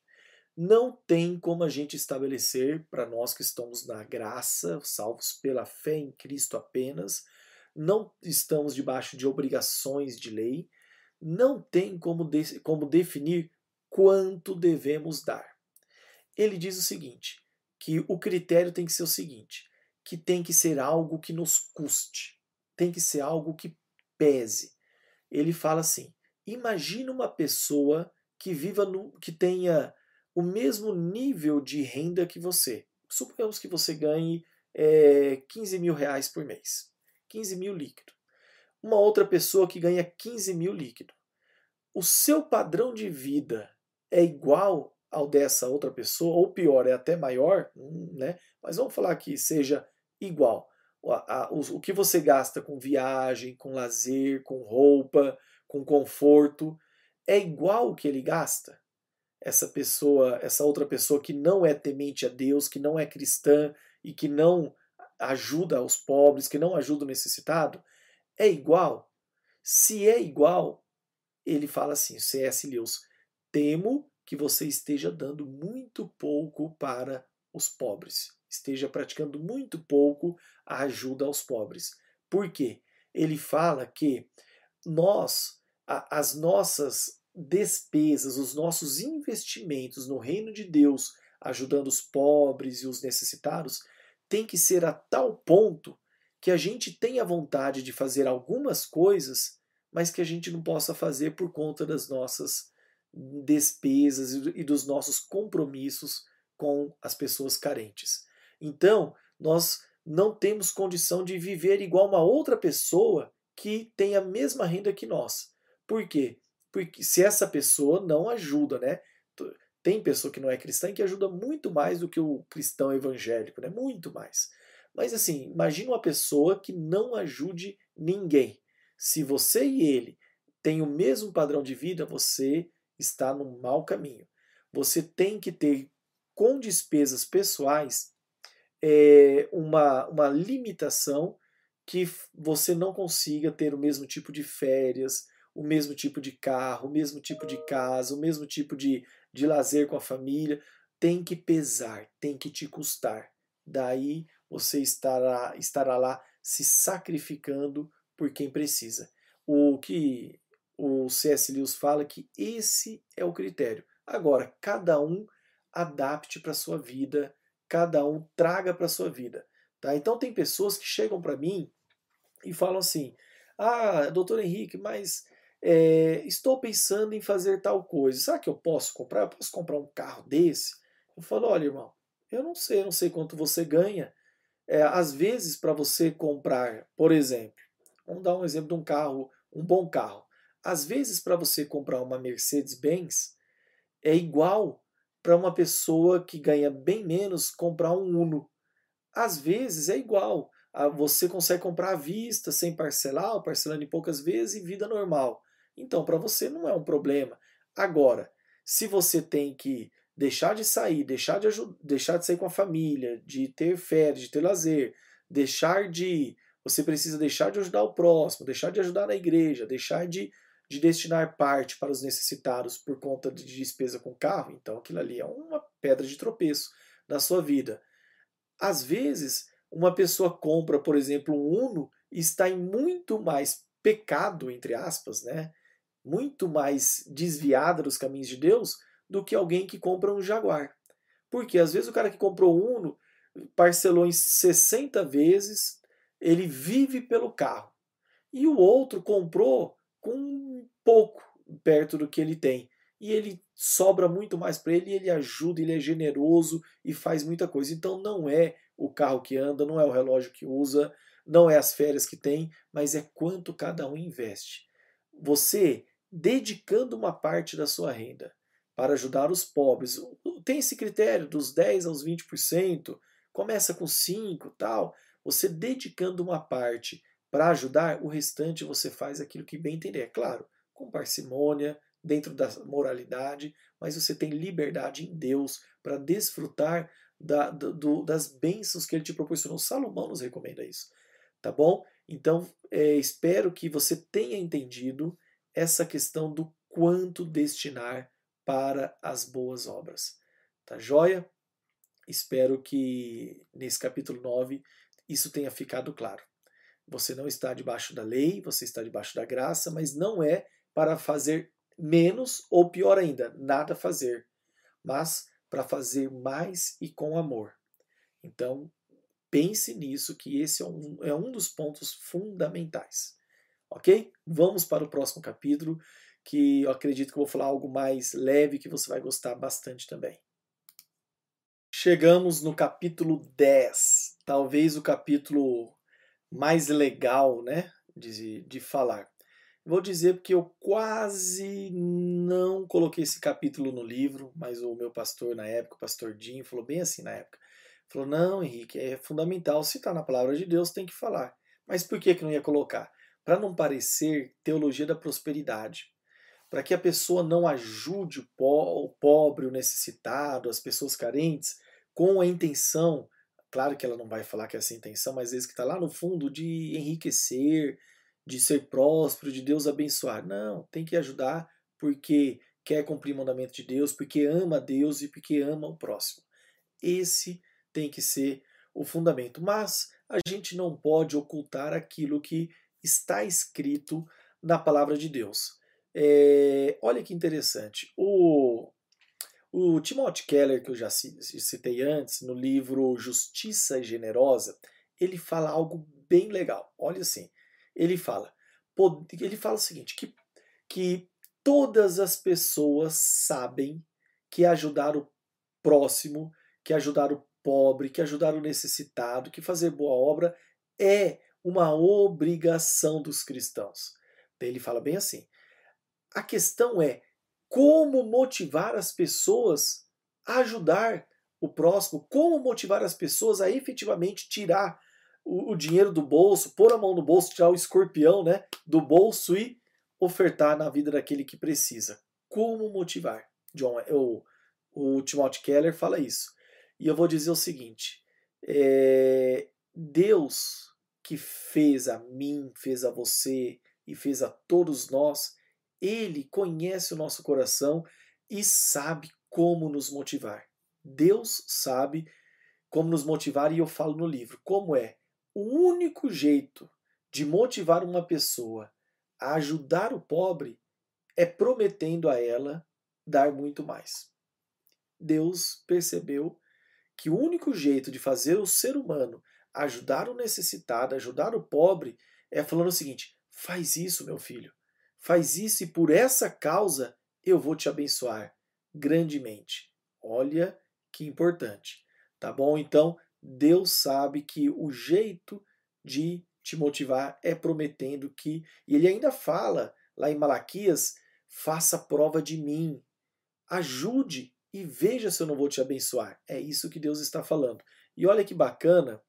não tem como a gente estabelecer para nós que estamos na graça, salvos pela fé em Cristo apenas, não estamos debaixo de obrigações de lei, não tem como, de, como definir quanto devemos dar. Ele diz o seguinte: que o critério tem que ser o seguinte, que tem que ser algo que nos custe, tem que ser algo que pese. Ele fala assim: imagina uma pessoa que viva no, que tenha o mesmo nível de renda que você. Suponhamos que você ganhe é, 15 mil reais por mês. 15 mil líquido uma outra pessoa que ganha 15 mil líquido. O seu padrão de vida é igual ao dessa outra pessoa, ou pior, é até maior, hum, né? mas vamos falar que seja igual. O, a, o, o que você gasta com viagem, com lazer, com roupa, com conforto, é igual o que ele gasta? Essa pessoa, essa outra pessoa que não é temente a Deus, que não é cristã e que não ajuda os pobres, que não ajuda o necessitado, é igual? Se é igual, ele fala assim, C.S. Lewis, temo que você esteja dando muito pouco para os pobres, esteja praticando muito pouco a ajuda aos pobres. Por quê? Ele fala que nós, as nossas despesas, os nossos investimentos no reino de Deus, ajudando os pobres e os necessitados, tem que ser a tal ponto que a gente tenha vontade de fazer algumas coisas, mas que a gente não possa fazer por conta das nossas despesas e dos nossos compromissos com as pessoas carentes. Então, nós não temos condição de viver igual uma outra pessoa que tem a mesma renda que nós. Por quê? Porque se essa pessoa não ajuda, né? Tem pessoa que não é cristã que ajuda muito mais do que o cristão evangélico, né? Muito mais. Mas assim, imagine uma pessoa que não ajude ninguém. Se você e ele têm o mesmo padrão de vida, você está no mau caminho. Você tem que ter, com despesas pessoais, é, uma, uma limitação que você não consiga ter o mesmo tipo de férias, o mesmo tipo de carro, o mesmo tipo de casa, o mesmo tipo de, de lazer com a família. Tem que pesar, tem que te custar. Daí você estará, estará lá se sacrificando por quem precisa. O que o C.S. Lewis fala que esse é o critério. Agora, cada um adapte para a sua vida, cada um traga para a sua vida. Tá? Então, tem pessoas que chegam para mim e falam assim: Ah, doutor Henrique, mas é, estou pensando em fazer tal coisa. Será que eu posso comprar? Eu posso comprar um carro desse? Eu falo: Olha, irmão, eu não sei, eu não sei quanto você ganha. É, às vezes, para você comprar, por exemplo, vamos dar um exemplo de um carro, um bom carro. Às vezes, para você comprar uma Mercedes-Benz, é igual para uma pessoa que ganha bem menos comprar um Uno. Às vezes é igual. Você consegue comprar à vista, sem parcelar, ou parcelando em poucas vezes e vida normal. Então, para você não é um problema. Agora, se você tem que deixar de sair, deixar de, deixar de sair com a família, de ter férias, de ter lazer, deixar de. Você precisa deixar de ajudar o próximo, deixar de ajudar na igreja, deixar de, de destinar parte para os necessitados por conta de despesa com carro, então aquilo ali é uma pedra de tropeço na sua vida. Às vezes, uma pessoa compra, por exemplo, um Uno e está em muito mais pecado, entre aspas, né? Muito mais desviada dos caminhos de Deus do que alguém que compra um Jaguar. Porque às vezes o cara que comprou um Uno parcelou em 60 vezes, ele vive pelo carro. E o outro comprou com pouco perto do que ele tem. E ele sobra muito mais para ele, ele ajuda, ele é generoso e faz muita coisa. Então não é o carro que anda, não é o relógio que usa, não é as férias que tem, mas é quanto cada um investe. Você dedicando uma parte da sua renda para ajudar os pobres. Tem esse critério dos 10 aos 20%, começa com 5, tal. Você dedicando uma parte para ajudar, o restante você faz aquilo que bem entender. É claro, com parcimônia, dentro da moralidade, mas você tem liberdade em Deus para desfrutar da, do, das bênçãos que ele te proporcionou. Salomão nos recomenda isso. Tá bom? Então, é, espero que você tenha entendido essa questão do quanto destinar para as boas obras. Tá joia? Espero que nesse capítulo 9 isso tenha ficado claro. Você não está debaixo da lei, você está debaixo da graça, mas não é para fazer menos ou pior ainda, nada fazer, mas para fazer mais e com amor. Então, pense nisso, que esse é um, é um dos pontos fundamentais. Ok? Vamos para o próximo capítulo, que eu acredito que eu vou falar algo mais leve, que você vai gostar bastante também. Chegamos no capítulo 10, talvez o capítulo mais legal né, de, de falar. Vou dizer porque eu quase não coloquei esse capítulo no livro, mas o meu pastor na época, o pastor Jim, falou bem assim na época. Falou: Não, Henrique, é fundamental. Se está na palavra de Deus, tem que falar. Mas por que, que não ia colocar? Para não parecer teologia da prosperidade. Para que a pessoa não ajude o pobre, o necessitado, as pessoas carentes, com a intenção Claro que ela não vai falar que é essa intenção, mas às vezes que está lá no fundo de enriquecer, de ser próspero, de Deus abençoar. Não, tem que ajudar porque quer cumprir o mandamento de Deus, porque ama Deus e porque ama o próximo. Esse tem que ser o fundamento. Mas a gente não pode ocultar aquilo que está escrito na palavra de Deus. É, olha que interessante. O o Timothy Keller, que eu já citei antes, no livro Justiça Generosa, ele fala algo bem legal. Olha assim, ele fala, ele fala o seguinte, que, que todas as pessoas sabem que ajudar o próximo, que ajudar o pobre, que ajudar o necessitado, que fazer boa obra é uma obrigação dos cristãos. Ele fala bem assim. A questão é como motivar as pessoas a ajudar o próximo, como motivar as pessoas a efetivamente tirar o, dinheiro do bolso, pôr a mão no bolso, tirar o escorpião né, do bolso e ofertar na vida daquele que precisa. Como motivar? John, o, o Timothy Keller fala isso. E eu vou dizer o seguinte: é, Deus que fez a mim, fez a você e fez a todos nós, ele conhece o nosso coração e sabe como nos motivar. Deus sabe como nos motivar, e eu falo no livro, como é o único jeito de motivar uma pessoa a ajudar o pobre é prometendo a ela dar muito mais. Deus percebeu que o único jeito de fazer o ser humano ajudar o necessitado, ajudar o pobre, é falando o seguinte: faz isso, meu filho, faz isso e por essa causa eu vou te abençoar grandemente. Olha que importante, tá bom? Então, Deus sabe que o jeito de te motivar é prometendo que, e ele ainda fala lá em Malaquias: faça prova de mim, ajude e veja se eu não vou te abençoar. É isso que Deus está falando. E olha que bacana,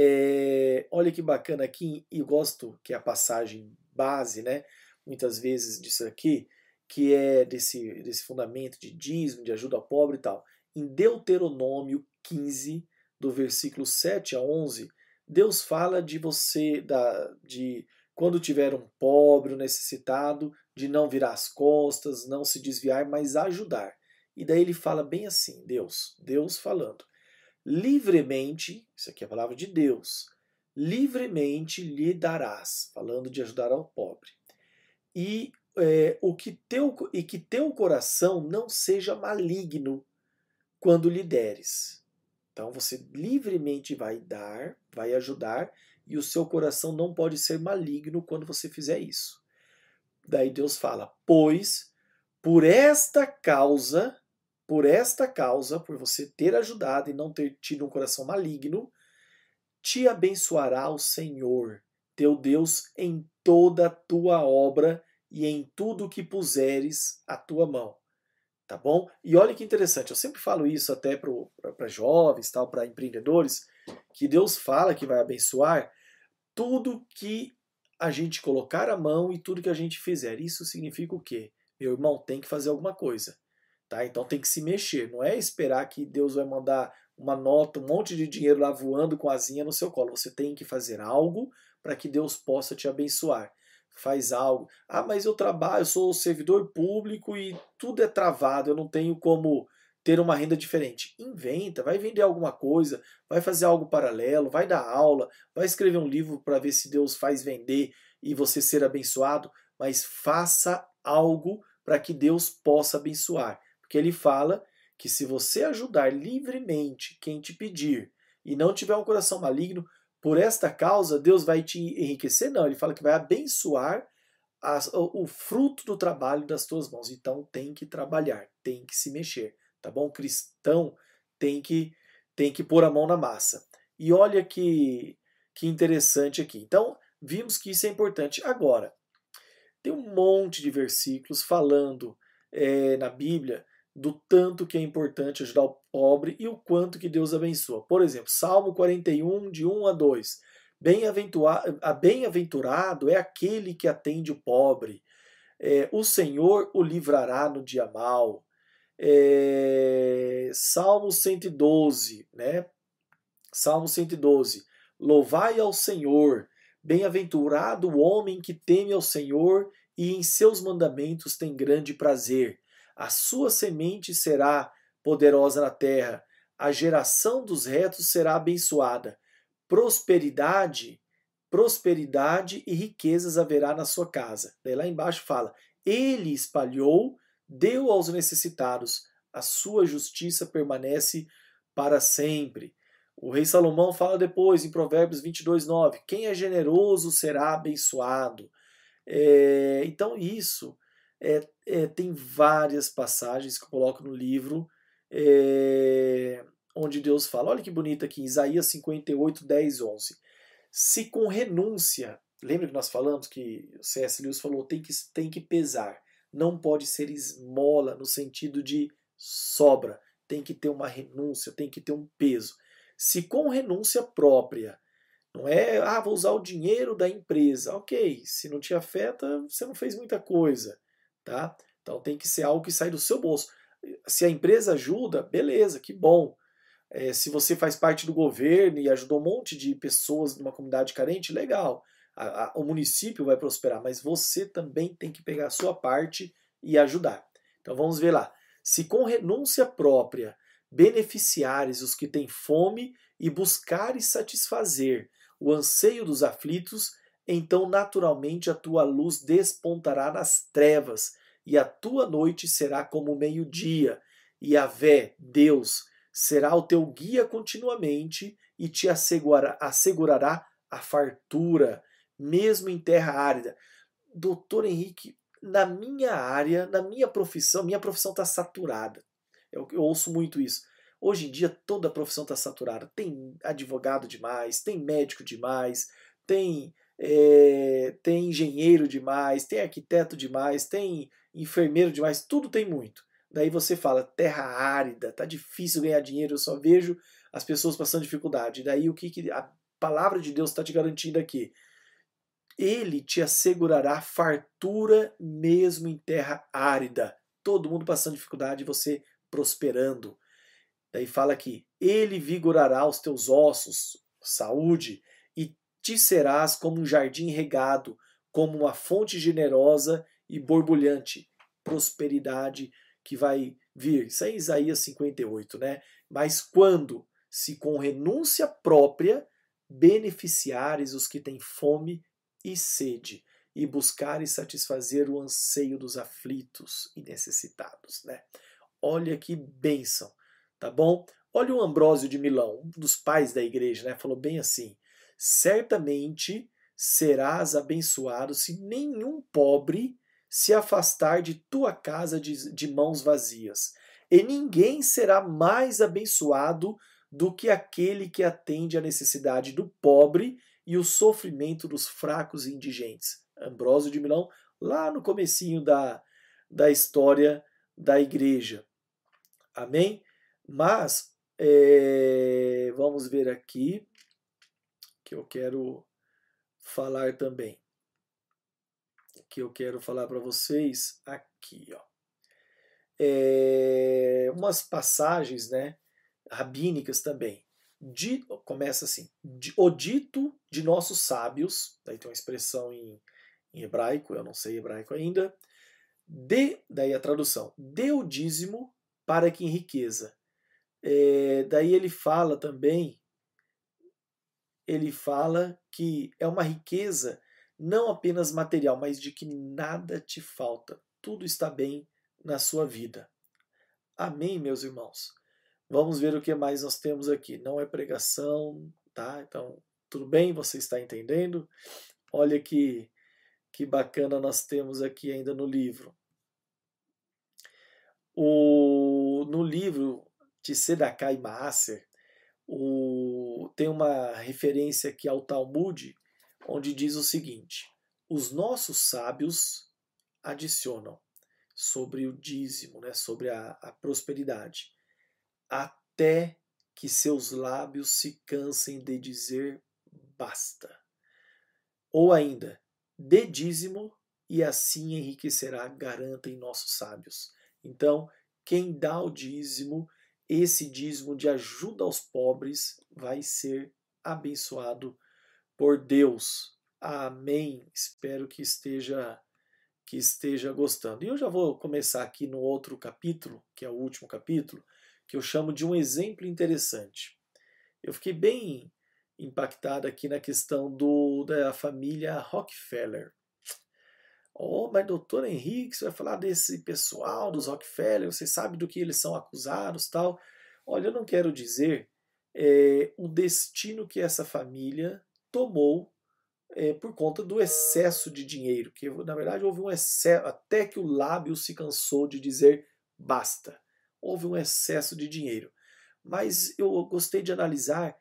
é, olha que bacana aqui, e gosto que é a passagem base, né? Muitas vezes disso aqui, que é desse, desse fundamento de dízimo, de ajuda ao pobre e tal. Em Deuteronômio 15, do versículo 7 a 11, Deus fala de você, da, de quando tiver um pobre, um necessitado, de não virar as costas, não se desviar, mas ajudar. E daí ele fala bem assim, Deus, Deus falando, livremente, isso aqui é a palavra de Deus, livremente lhe darás, falando de ajudar ao pobre. E é, o que teu, e que teu coração não seja maligno quando lhe deres. Então você livremente vai dar, vai ajudar, e o seu coração não pode ser maligno quando você fizer isso. Daí Deus fala: Pois por esta causa, por esta causa, por você ter ajudado e não ter tido um coração maligno, te abençoará o Senhor, teu Deus, em toda a tua obra e em tudo que puseres a tua mão. Tá bom? E olha que interessante, eu sempre falo isso até para jovens, tal, para empreendedores, que Deus fala que vai abençoar tudo que a gente colocar a mão e tudo que a gente fizer. Isso significa o quê? Meu irmão, tem que fazer alguma coisa. Tá? Então tem que se mexer. Não é esperar que Deus vai mandar uma nota, um monte de dinheiro lá voando com asinha no seu colo. Você tem que fazer algo para que Deus possa te abençoar faz algo. Ah, mas eu trabalho, eu sou servidor público e tudo é travado, eu não tenho como ter uma renda diferente. Inventa, vai vender alguma coisa, vai fazer algo paralelo, vai dar aula, vai escrever um livro para ver se Deus faz vender e você ser abençoado, mas faça algo para que Deus possa abençoar. Porque ele fala que se você ajudar livremente quem te pedir e não tiver um coração maligno, por esta causa Deus vai te enriquecer? Não, ele fala que vai abençoar as, o, fruto do trabalho das tuas mãos. Então tem que trabalhar, tem que se mexer, tá bom? Cristão tem que tem que pôr a mão na massa. E olha que que interessante aqui. Então vimos que isso é importante. Agora tem um monte de versículos falando é, na Bíblia do tanto que é importante ajudar o pobre e o quanto que Deus abençoa. Por exemplo, Salmo 41, de 1 a 2. Bem-aventurado é aquele que atende o pobre. É, o Senhor o livrará no dia mau. É, Salmo 112, né? Salmo 112. Louvai ao Senhor, bem-aventurado o homem que teme ao Senhor e em seus mandamentos tem grande prazer. A sua semente será poderosa na terra, a geração dos retos será abençoada. Prosperidade, prosperidade e riquezas haverá na sua casa. Daí lá embaixo fala: Ele espalhou, deu aos necessitados, a sua justiça permanece para sempre. O rei Salomão fala depois, em Provérbios 22, 9: Quem é generoso será abençoado. É, então, isso é, é, tem várias passagens que eu coloco no livro é, onde Deus fala. Olha que bonito aqui, Isaías 58, 10, 11. Se com renúncia, lembra que nós falamos que C.S. Lewis falou tem que, tem que pesar, não pode ser esmola no sentido de sobra, tem que ter uma renúncia, tem que ter um peso. Se com renúncia própria, não é, ah, vou usar o dinheiro da empresa, ok, se não te afeta, você não fez muita coisa. Tá? Então tem que ser algo que sai do seu bolso. Se a empresa ajuda, beleza, que bom. É, se você faz parte do governo e ajudou um monte de pessoas numa comunidade carente, legal. A, a, o município vai prosperar, mas você também tem que pegar a sua parte e ajudar. Então vamos ver lá. Se com renúncia própria beneficiares os que têm fome e buscares satisfazer o anseio dos aflitos, então naturalmente a tua luz despontará nas trevas, e a tua noite será como meio-dia, e a vé, Deus, será o teu guia continuamente e te assegurará, assegurará a fartura, mesmo em terra árida. Doutor Henrique, na minha área, na minha profissão, minha profissão está saturada. Eu, eu, ouço muito isso. Hoje em dia toda a profissão está saturada. Tem advogado demais, tem médico demais, tem, é, tem engenheiro demais, tem arquiteto demais, tem enfermeiro demais, tudo tem muito. Daí você fala, terra árida, tá difícil ganhar dinheiro, eu só vejo as pessoas passando dificuldade. Daí o que, que a palavra de Deus está te garantindo aqui? Ele te assegurará fartura mesmo em terra árida. Todo mundo passando dificuldade, você prosperando. Daí fala aqui: Ele vigorará os teus ossos, saúde, te serás como um jardim regado, como uma fonte generosa e borbulhante, prosperidade que vai vir. Isso é Isaías 58, né? Mas quando, se com renúncia própria, beneficiares os que têm fome e sede, e buscares satisfazer o anseio dos aflitos e necessitados, né? Olha que bênção, tá bom? Olha o Ambrósio de Milão, um dos pais da igreja, né? Falou bem assim: certamente serás abençoado se nenhum pobre se afastar de tua casa de, de mãos vazias. E ninguém será mais abençoado do que aquele que atende à necessidade do pobre e o sofrimento dos fracos e indigentes. Ambrósio de Milão, lá no comecinho da, da história da igreja. Amém? Mas, é, vamos ver aqui, que eu quero falar também que eu quero falar para vocês aqui, ó. É, umas passagens, né, rabínicas também. De, começa assim: de, o dito de nossos sábios, daí tem uma expressão em, em hebraico, eu não sei hebraico ainda. De, daí a tradução: dê o dízimo para que enriqueça. É, daí ele fala também, ele fala que é uma riqueza não apenas material, mas de que nada te falta, tudo está bem na sua vida. Amém, meus irmãos? Vamos ver o que mais nós temos aqui. Não é pregação, tá? Então, tudo bem? Você está entendendo? Olha que, que bacana nós temos aqui ainda no livro. O, no livro de Sedakai Maaser, o, tem uma referência aqui ao Talmud, onde diz o seguinte: os nossos sábios adicionam sobre o dízimo, né, sobre a, a prosperidade, até que seus lábios se cansem de dizer basta. Ou ainda, dê dízimo e assim enriquecerá, garantem nossos sábios. Então, quem dá o dízimo, esse dízimo de ajuda aos pobres, vai ser abençoado por Deus. Amém. Espero que esteja que esteja gostando. E eu já vou começar aqui no outro capítulo, que é o último capítulo, que eu chamo de um exemplo interessante. Eu fiquei bem impactado aqui na questão do, da família Rockefeller. Oh, mas doutor Henrique, você vai falar desse pessoal dos Rockefeller, você sabe do que eles são acusados tal. Olha, eu não quero dizer é, o destino que essa família tomou é, por conta do excesso de dinheiro, que na verdade houve um excesso, até que o lábio se cansou de dizer basta. Houve um excesso de dinheiro. Mas eu gostei de analisar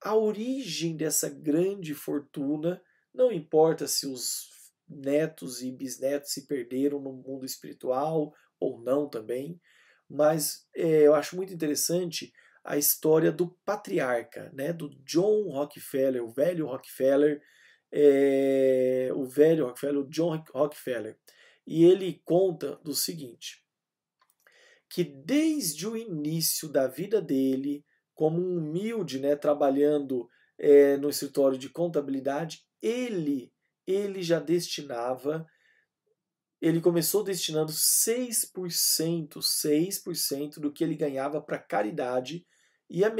a origem dessa grande fortuna, não importa se os netos e bisnetos se perderam no mundo espiritual ou não também, mas é, eu acho muito interessante a história do patriarca, né, do John Rockefeller, o velho Rockefeller, é, o velho Rockefeller, o John Rockefeller. E ele conta do seguinte, que desde o início da vida dele, como um humilde, né, trabalhando é, no escritório de contabilidade, ele, ele já destinava ele começou destinando 6%, 6% do que ele ganhava para caridade, e, à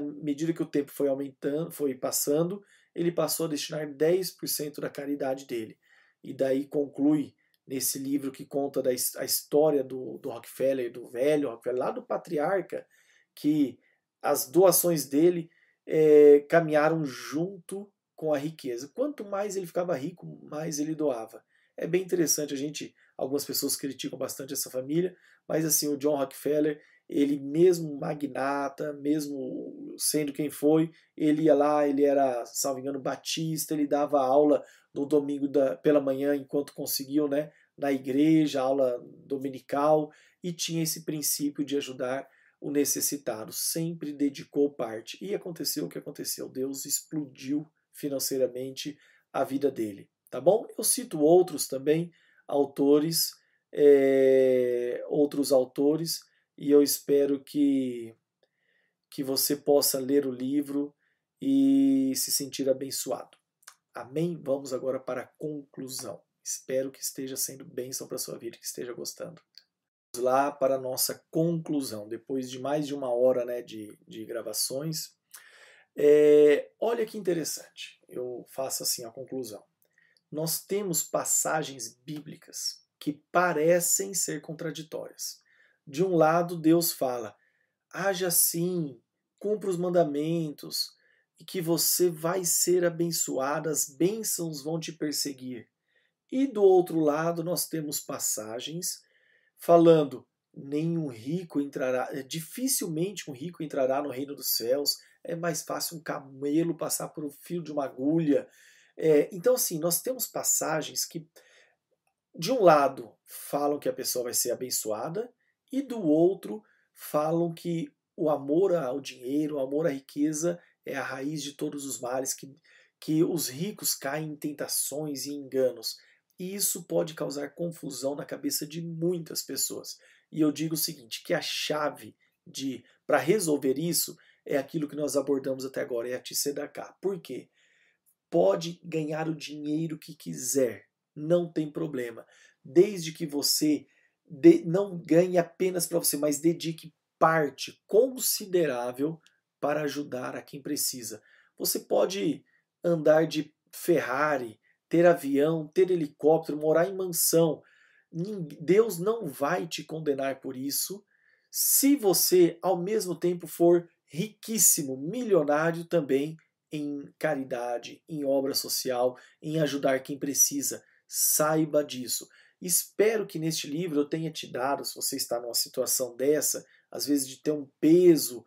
medida que o tempo foi aumentando, foi passando, ele passou a destinar 10% da caridade dele. E daí conclui nesse livro que conta da a história do, do Rockefeller, do velho Rockefeller, lá do patriarca, que as doações dele é, caminharam junto com a riqueza. Quanto mais ele ficava rico, mais ele doava. É bem interessante, a gente, algumas pessoas criticam bastante essa família, mas assim, o John Rockefeller, ele mesmo magnata, mesmo sendo quem foi, ele ia lá, ele era, salvo engano, batista, ele dava aula no domingo da, pela manhã enquanto conseguiu, né, na igreja, aula dominical, e tinha esse princípio de ajudar o necessitado, sempre dedicou parte. E aconteceu o que aconteceu, Deus explodiu financeiramente a vida dele tá bom? Eu cito outros também, autores, é, outros autores, e eu espero que, que você possa ler o livro e se sentir abençoado. Amém? Vamos agora para a conclusão. Espero que esteja sendo bênção para a sua vida, que esteja gostando. Vamos lá para a nossa conclusão. Depois de mais de uma hora né, de, de gravações, é, olha que interessante. Eu faço assim a conclusão nós temos passagens bíblicas que parecem ser contraditórias. De um lado, Deus fala: haja assim, cumpra os mandamentos, e que você vai ser abençoado, as bênçãos vão te perseguir. E do outro lado, nós temos passagens falando: nenhum rico entrará, é, dificilmente um rico entrará no reino dos céus, é mais fácil um camelo passar por um fio de uma agulha. É, então, assim, nós temos passagens que, de um lado, falam que a pessoa vai ser abençoada, e do outro, falam que o amor ao dinheiro, o amor à riqueza é a raiz de todos os males, que, que os ricos caem em tentações e enganos. E isso pode causar confusão na cabeça de muitas pessoas. E eu digo o seguinte, que a chave de para resolver isso é aquilo que nós abordamos até agora, é a Tzedaká. Por quê? Pode ganhar o dinheiro que quiser, não tem problema, desde que você de, não ganhe apenas para você, mas dedique parte considerável para ajudar a quem precisa. Você pode andar de Ferrari, ter avião, ter helicóptero, morar em mansão. Deus não vai te condenar por isso se você, ao mesmo tempo, for riquíssimo, milionário também em caridade, em obra social, em ajudar quem precisa. Saiba disso. Espero que neste livro eu tenha te dado, se você está numa situação dessa, às vezes de ter um peso,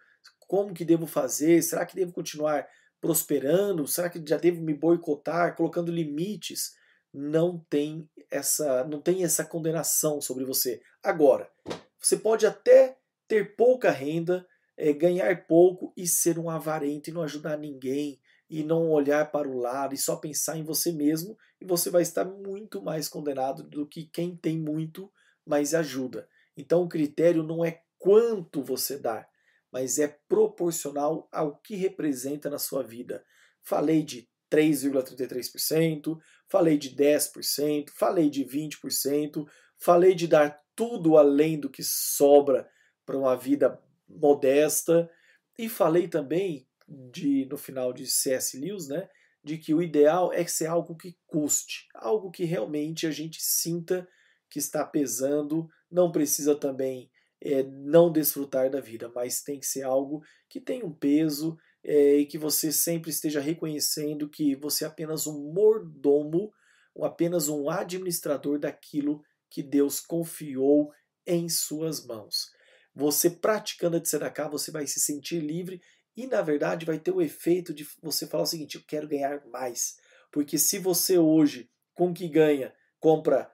como que devo fazer? Será que devo continuar prosperando? Será que já devo me boicotar, colocando limites? Não tem essa, não tem essa condenação sobre você. Agora, você pode até ter pouca renda, é, ganhar pouco e ser um avarento e não ajudar ninguém e não olhar para o lado e só pensar em você mesmo e você vai estar muito mais condenado do que quem tem muito, mas ajuda. Então o critério não é quanto você dá, mas é proporcional ao que representa na sua vida. Falei de 3,33%, falei de 10%, falei de 20%, falei de dar tudo além do que sobra para uma vida modesta. E falei também de no final de C.S. Lewis, né, de que o ideal é ser algo que custe, algo que realmente a gente sinta que está pesando, não precisa também é, não desfrutar da vida, mas tem que ser algo que tem um peso é, e que você sempre esteja reconhecendo que você é apenas um mordomo, apenas um administrador daquilo que Deus confiou em suas mãos. Você praticando a tzedakah, você vai se sentir livre e, na verdade, vai ter o efeito de você falar o seguinte: eu quero ganhar mais. Porque se você hoje, com o que ganha, compra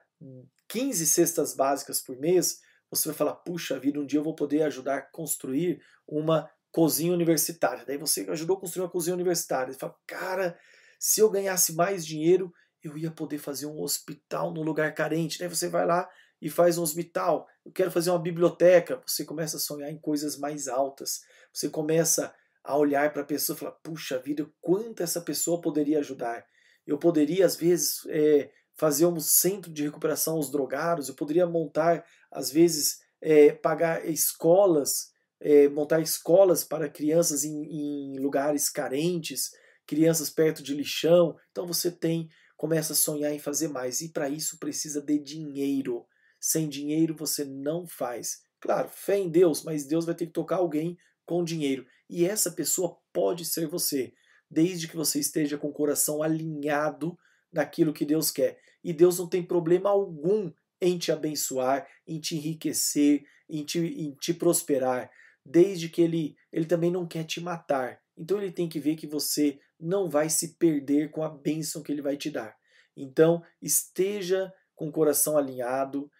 15 cestas básicas por mês, você vai falar: puxa vida, um dia eu vou poder ajudar a construir uma cozinha universitária. Daí você ajudou a construir uma cozinha universitária. Você fala: cara, se eu ganhasse mais dinheiro, eu ia poder fazer um hospital num lugar carente. Daí você vai lá e faz um hospital. Eu quero fazer uma biblioteca. Você começa a sonhar em coisas mais altas. Você começa a olhar para a pessoa e falar: puxa vida, quanto essa pessoa poderia ajudar? Eu poderia, às vezes, é, fazer um centro de recuperação aos drogados, eu poderia montar, às vezes, é, pagar escolas, é, montar escolas para crianças em, em lugares carentes, crianças perto de lixão. Então você tem, começa a sonhar em fazer mais. E para isso precisa de dinheiro. Sem dinheiro você não faz. Claro, fé em Deus, mas Deus vai ter que tocar alguém com dinheiro. E essa pessoa pode ser você, desde que você esteja com o coração alinhado naquilo que Deus quer. E Deus não tem problema algum em te abençoar, em te enriquecer, em te, em te prosperar, desde que ele, ele também não quer te matar. Então ele tem que ver que você não vai se perder com a bênção que ele vai te dar. Então esteja com o coração alinhado,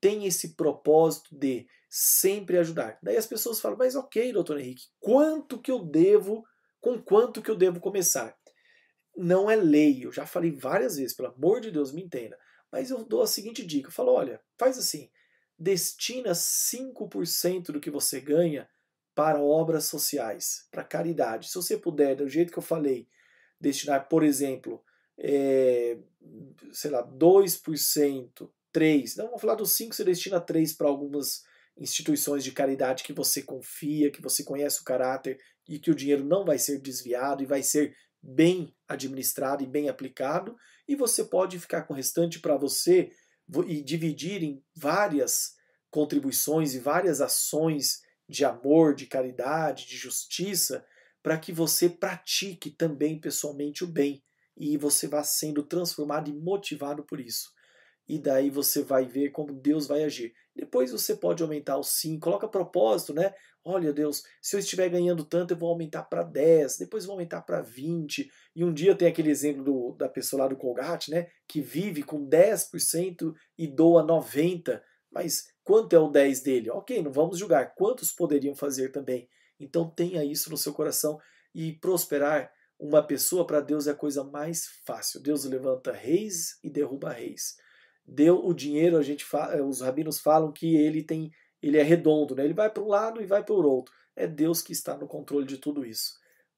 tenha esse propósito de sempre ajudar. Daí as pessoas falam, mas ok, doutor Henrique, quanto que eu devo, com quanto que eu devo começar? Não é lei, eu já falei várias vezes, pelo amor de Deus, me entenda. Mas eu dou a seguinte dica, eu falo, olha, faz assim, destina 5% do que você ganha para obras sociais, para caridade. Se você puder, do jeito que eu falei, destinar, por exemplo, é, sei lá, 2%, 3%, não vamos falar dos 5%, você destina 3% para algumas instituições de caridade que você confia, que você conhece o caráter e que o dinheiro não vai ser desviado e vai ser bem administrado e bem aplicado, e você pode ficar com o restante para você e dividir em várias contribuições e várias ações de amor, de caridade, de justiça, para que você pratique também pessoalmente o bem e você vá sendo transformado e motivado por isso e daí você vai ver como Deus vai agir. Depois você pode aumentar o sim, coloca propósito, né? Olha, Deus, se eu estiver ganhando tanto, eu vou aumentar para 10, depois vou aumentar para 20. E um dia tem aquele exemplo do, da pessoa lá do Colgate, né? Que vive com 10% e doa 90%. Mas quanto é o 10 dele? Ok, não vamos julgar. Quantos poderiam fazer também? Então tenha isso no seu coração e prosperar uma pessoa para Deus é a coisa mais fácil. Deus levanta reis e derruba reis deu o dinheiro, a gente eh, os rabinos falam que ele tem, ele é redondo, né? Ele vai para um lado e vai para o outro. É Deus que está no controle de tudo isso.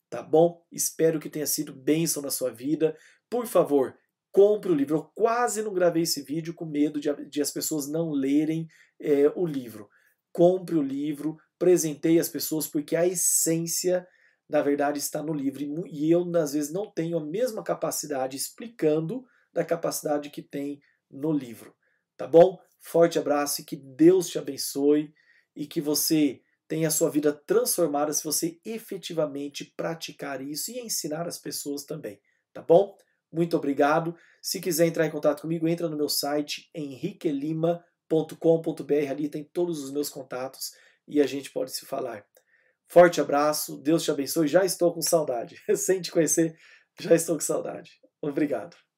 Tá bom? Espero que tenha sido bênção na sua vida. Por favor, compre o livro. Eu quase não gravei esse vídeo com medo de, de as pessoas não lerem é, o livro. Compre o livro, presenteie as pessoas, porque a essência, na verdade, está no livro. E eu, às vezes, não tenho a mesma capacidade explicando da capacidade que tem no livro. Tá bom? Forte abraço e que Deus te abençoe e que você tenha a sua vida transformada se você efetivamente praticar isso e ensinar as pessoas também. Tá bom? Muito obrigado. Se quiser entrar em contato comigo, entra no meu site henriquelima.com.br. Ali tem todos os meus contatos e a gente pode se falar. Forte abraço, Deus te abençoe. Já estou com saudade. Sem te conhecer, já estou com saudade. Obrigado.